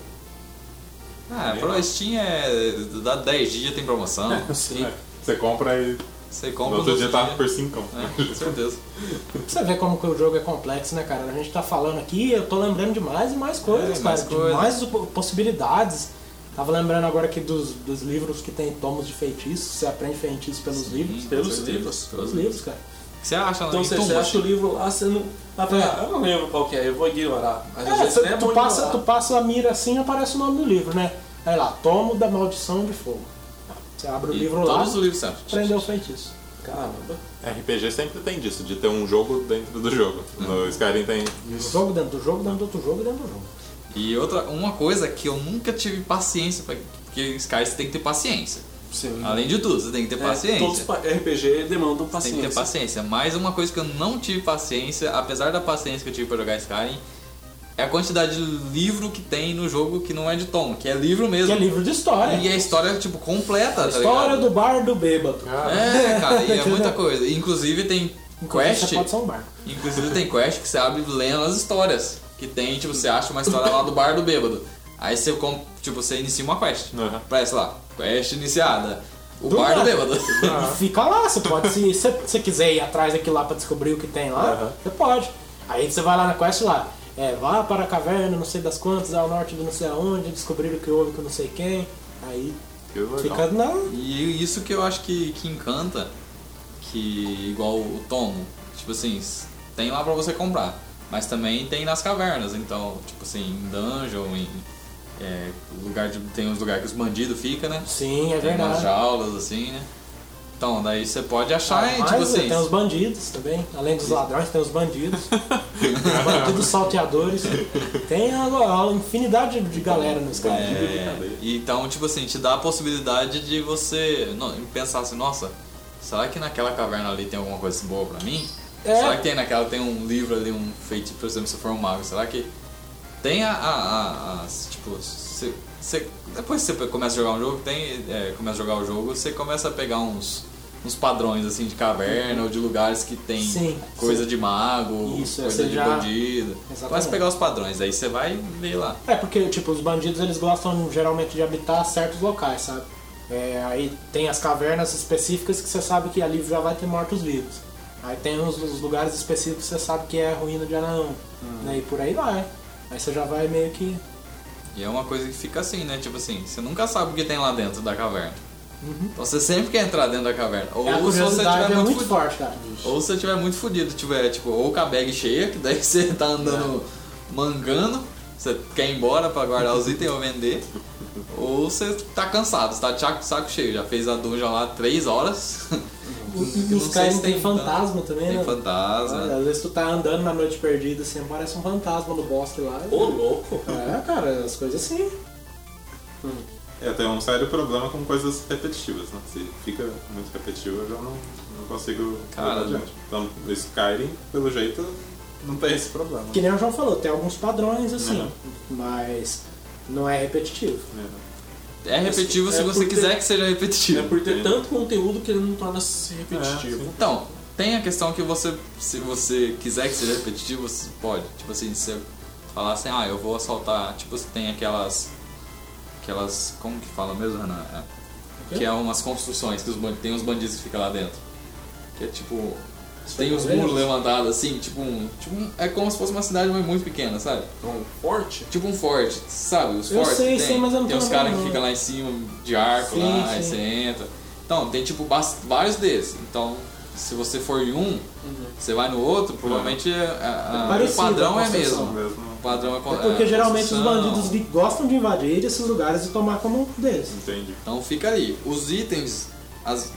Ah, Bem pro. Steam é. dá 10 dias tem promoção. [laughs] Sim. É, Você compra e Você no compra outro no dia tá por 5. É, com certeza. [laughs] Você ver como que o jogo é complexo, né, cara? A gente tá falando aqui, eu tô lembrando de mais e mais coisas, É, cara. mais mais po- possibilidades. Tava lembrando agora aqui dos, dos livros que tem tomos de feitiços, você aprende feitiços pelos Sim, livros. pelos livros. Pelos livros, cara. Você acha Então você, você acha o livro lá, você não. Vai falar, eu não lembro qual que é, eu vou ignorar. Mas às É, vezes é tu, bom passa, ignorar. tu passa a mira assim aparece o nome do livro, né? Aí lá, Tomo da Maldição de Fogo. Você abre o E livro lá, Todos os livros sempre. aprendeu o feitiço. Caramba. RPG sempre tem disso, de ter um jogo dentro do jogo. No Skyrim tem. Jogo dentro do jogo, dentro do outro jogo, dentro do jogo. E outra, uma coisa que eu nunca tive paciência, pra, porque Sky você tem que ter paciência. Sim. Além de tudo, você tem que ter É, paciência. todos RPG demandam Tem paciência. que ter paciência. Mas uma coisa que eu não tive paciência, apesar da paciência que eu tive pra jogar Skyrim, é a quantidade de livro que tem no jogo que não é de tom, que é livro mesmo. Que é livro de história. E a história, tipo, completa, A tá história ligado? do bar do bêbado. É, cara, e é [laughs] muita coisa. Inclusive tem quest, um inclusive tem quest que você abre lendo as histórias. Que tem, tipo, você acha uma história lá do bar do bêbado. Aí você, tipo, você inicia uma quest. Uhum. Parece lá, quest iniciada. O Do bar do nada. bêbado. E fica lá, você pode, se você quiser ir atrás daquilo lá pra descobrir o que tem lá, Aham. você pode. Aí você vai lá na quest lá, é, vá para a caverna, não sei das quantas, ao norte do não sei aonde, descobrir o que houve com não sei quem. Aí Que fica na. E isso que eu acho que, que encanta, que igual o tomo, tipo assim, tem lá pra você comprar, mas também tem nas cavernas, então, tipo assim, em dungeon, em é, lugar de, tem uns lugares que os bandidos ficam, né? Sim, é tem umas verdade. jaulas assim, né? Então, daí você pode achar, e, Mas tipo é, assim, tem os bandidos também, além dos ladrões, tem os bandidos. [laughs] os bandidos salteadores. Tem a, a infinidade de galera no Sky. É, então, tipo assim, te dá a possibilidade de você no- pensar assim, nossa, será que naquela caverna ali tem alguma coisa boa pra mim? É. Será que tem naquela, tem um livro ali, um feito, por exemplo, se for um mago, será que tem a, a, a- as, tipo, você, você- depois que você começa a jogar um jogo, tem, é, começa a jogar o jogo, você começa a pegar uns, uns padrões, assim, de caverna ou de lugares que tem Sim, coisa sim. de mago, Isso, coisa de já- bandido. Exatamente. Começa a pegar os padrões, aí você vai ver lá. É, porque, tipo, os bandidos eles gostam geralmente de habitar certos locais, sabe? É, aí tem as cavernas específicas que você sabe que ali já vai ter mortos-vivos. Aí tem os, os lugares específicos que você sabe que é a ruína de Anaã. Né? E por aí vai. Aí você já vai meio que. E é uma coisa que fica assim, né? Tipo assim, você nunca sabe o que tem lá dentro da caverna. Então você sempre quer entrar dentro da caverna. Ou a se você tiver é muito, muito fudido. forte, cara. Ou se você tiver muito fudido, tiver tipo, ou com a bag cheia, que daí [laughs] você tá andando mangando, você quer ir embora pra guardar os itens ou vender. Ou você tá cansado, você tá de saco cheio, já fez a dungeon lá 3 horas. [laughs] E os caras tem, tem fantasma também, Tem né? fantasma. Olha, às vezes tu tá andando na noite perdida assim, aparece um fantasma no bosque lá. Ô, louco. É, cara, as coisas assim. É, tem um sério problema com coisas repetitivas, né? Se fica muito repetitivo, eu já não, não consigo Cara, adiante. Então, o Skyrim, pelo jeito, não tem esse problema. Que nem o João falou, tem alguns padrões assim, Uhum. mas não é repetitivo. É repetitivo É se você por ter- quiser que seja É repetitivo. por ter tanto conteúdo que ele não torna-se repetitivo. É. Então, tem a questão que você, se você quiser que seja repetitivo, você pode. Tipo assim, você falar assim, ah, eu vou assaltar. Tipo, tem aquelas. Aquelas. Como que fala mesmo, Renan? É, que é umas construções que os, tem uns bandidos que ficam lá dentro. Que é tipo. Tem os muros levantados assim, tipo um, tipo um- É como se fosse uma cidade mas muito pequena, sabe? Então, forte. Tipo um forte, sabe? Os Eu fortes sei, tem. sei, mas eu não Tem uns caras que ficam lá em cima de arco Sim, lá, aí sim. você entra. Então, tem tipo vários desses. Então, se você for em um, você vai no outro, provavelmente é- a- a- o padrão é mesmo. Mesmo. O padrão é, É porque é geralmente os bandidos gostam de invadir esses lugares e tomar como um deles. Entendi. Então fica ali. Os itens as-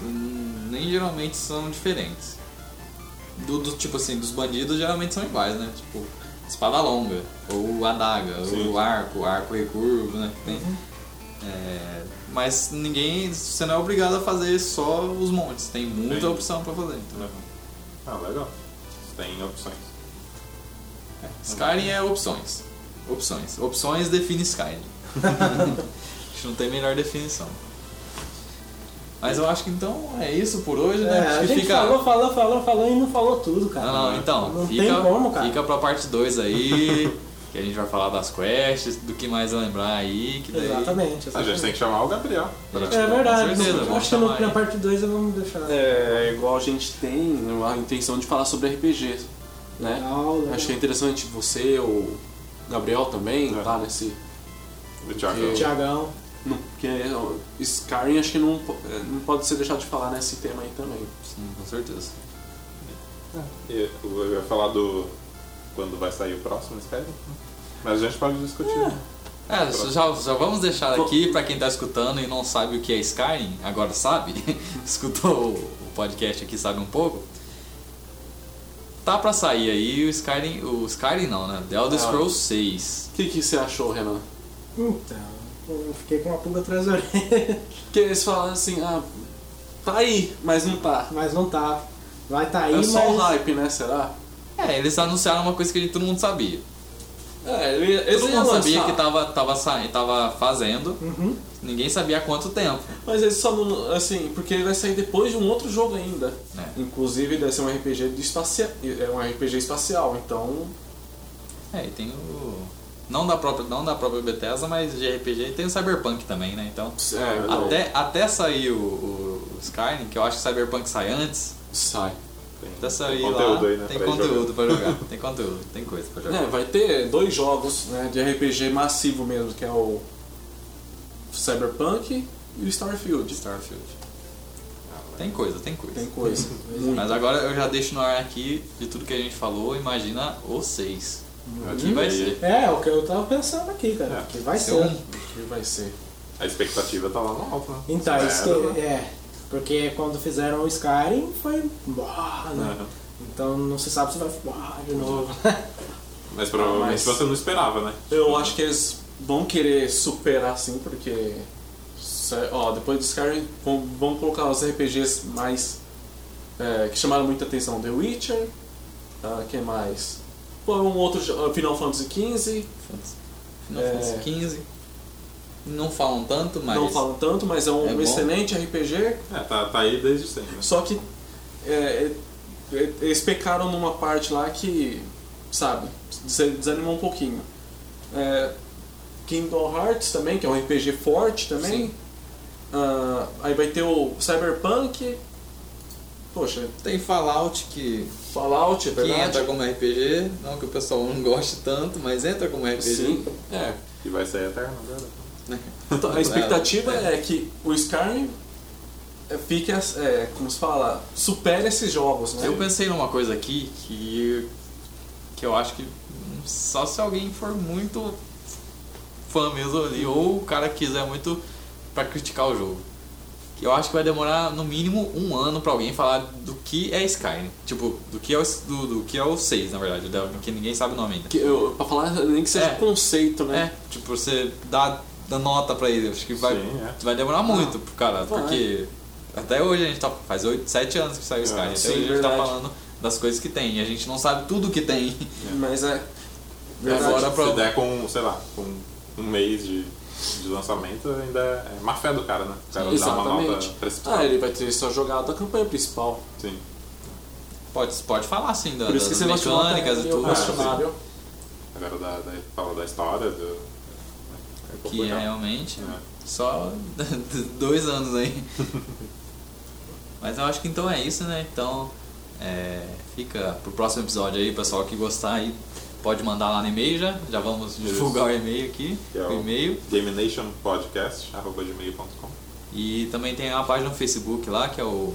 nem geralmente são diferentes. Do, do- tipo assim, dos bandidos geralmente são iguais, né? Tipo, espada longa, ou adaga, Sim. ou arco, arco recurvo, né? Tem, Uhum. é, mas ninguém. Você não é obrigado a fazer só os montes, tem muita Sim. opção pra fazer. Então. Ah, legal. Tem opções. Skyrim é opções. Opções. Opções define Skyrim. [laughs] [laughs] Acho que não tem melhor definição. Mas eu acho que então é isso por hoje, né? É, acho a que gente fica. falou, falou, falou, falou e não falou tudo, cara. Não, não, então, Não fica, tem como, cara. fica pra parte 2 aí, [laughs] que a gente vai falar das quests, do que mais lembrar aí, que daí... Exatamente. A gente tem que chamar o Gabriel. pra- É verdade. Com certeza, vamos acho que na parte 2 vamos deixar. É igual a gente tem a intenção de falar sobre RPG, né? Legal, legal. Acho que é interessante você, o Gabriel também, É. tá nesse. Do Thiago. Não, porque Skyrim acho que não, é, não pode ser deixado de falar nesse tema aí também. Sim, com certeza. E eu ia falar do. quando vai sair o próximo Skyrim. Mas a gente pode discutir. É, já, já vamos deixar aqui pra quem tá escutando e não sabe o que é Skyrim, agora sabe, [laughs] escutou o podcast aqui sabe um pouco. Tá pra sair aí o Skyrim, o Skyrim não, né? The Elder Ah. Scrolls 6. O que, que você achou, Renan? Então, eu fiquei com uma pulga atrás da orelha. [laughs] Porque eles falam assim, ah, tá aí, mas não tá. Mas não tá. Vai tá aí, é só um mas. hype, né? Será? É, eles anunciaram uma coisa que todo mundo sabia. É, ele- eles Todo mundo sabia lançar, que tava, tava, tava fazendo, Uhum. ninguém sabia há quanto tempo. Mas eles só não. Assim, porque ele vai sair depois de um outro jogo ainda. É. Inclusive deve ser um RPG de espacial. É um RPG espacial, então. É, e tem o. Não da própria, não da própria Bethesda, mas de RPG e tem o Cyberpunk também, né? Então. É, Até, até sair o, o, Skyrim, que eu acho que o Cyberpunk sai antes, sai. Tem, até sair tem conteúdo lá, aí, né? tem pra conteúdo pra jogar. [laughs] Tem conteúdo, tem coisa pra jogar. É, vai ter dois jogos né, de RPG massivo mesmo, que é o Cyberpunk e o Starfield. Starfield. Tem coisa, tem coisa. Tem coisa. [laughs] Mas agora eu já deixo no ar aqui de tudo que a gente falou, imagina o 6. Que vai ser. É, é o que eu tava pensando aqui, cara. É. Que vai Ser um- O que vai ser? A expectativa tá lá no alto, né? Então, É, isso que, é. Porque quando fizeram o Skyrim foi. Bah, né? Aham. Então não se sabe se vai bah, de novo. Mas provavelmente Mas- você não esperava, né? Eu acho que eles vão querer superar sim, porque. Ó, depois do Skyrim vão, vão colocar os RPGs mais. é, que chamaram muita atenção. The Witcher. Uh, que mais? Pô, um outro. uh, Final Fantasy XV. Final É. Fantasy 15. Não falam tanto, mas. Não falam tanto, mas é um É bom. excelente RPG. É, tá, tá aí desde sempre. né? Só que é, é, eles pecaram numa parte lá que, sabe, des- desanimou um pouquinho. É, Kingdom Hearts também, que é um RPG forte também. Sim. Ah, aí vai ter o Cyberpunk. Poxa, Tem Fallout que, Fallout, é que verdade? entra como RPG, não que o pessoal não goste tanto, mas entra como RPG. Sim, é. E vai sair eterno, é verdade. Então, a expectativa É. é que o Skyrim é, fique, é, como se fala, supere esses jogos, né? Eu pensei numa coisa aqui que, que eu acho que só se alguém for muito fã mesmo ali, ou o cara quiser muito pra criticar o jogo. Eu acho que vai demorar no mínimo um ano pra alguém falar do que é Skyrim. Tipo, do que é o, do, do que é o 6, na verdade, que ninguém sabe o nome ainda. Que eu, pra falar nem que seja É. conceito, né? É, tipo, você dá, dá nota pra ele. Acho que vai, Sim, é. vai demorar muito pro cara, Vai. porque até hoje a gente tá. Faz 8, 7 anos que saiu o Skyrim. até sim, hoje a gente tá falando das coisas que tem. E a gente não sabe tudo que tem. Mas é. Verdade. Agora Se pra- der com, sei lá, com um mês de, de lançamento, ainda é má fé do cara, né? O cara dá uma nota precipitada. Ah, ele vai ter só jogado a campanha principal. Sim. Pode, pode falar sim da, Por isso que das você de nota mecânicas e eu tudo. Ah, sim. Agora da, da, fala da história, do, é Que realmente É. só [laughs] dois anos aí. Mas eu acho que então é isso, né? Então é, fica pro próximo episódio aí, pessoal que gostar aí. Pode mandar lá no e-mail já. Já vamos divulgar o e-mail aqui. Que é o e-mail. GameNationPodcast.gmail.com E também tem uma página no Facebook lá, que é o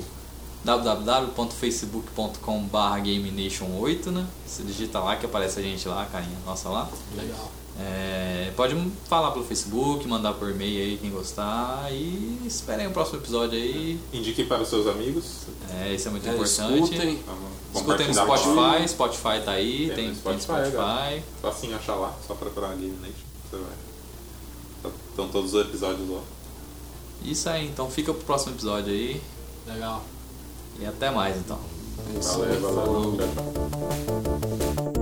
www.facebook.com.br GameNation8, né? Você digita lá que aparece a gente lá, a carinha nossa lá. Legal. É, pode falar pelo Facebook, mandar por e-mail aí quem gostar e esperem o próximo episódio aí. Indique para os seus amigos. É, isso é muito É, importante. escutem. Vamos Escutem no Spotify. Spotify tá aí, Tem tem, no tem Spotify, Spotify. Só assim achar lá, só procurar Game Nation. Você vai. Tá- Estão todos os episódios lá. Isso aí, então fica pro próximo episódio aí Legal. e até mais então. É Valeu, valeu. Tchau.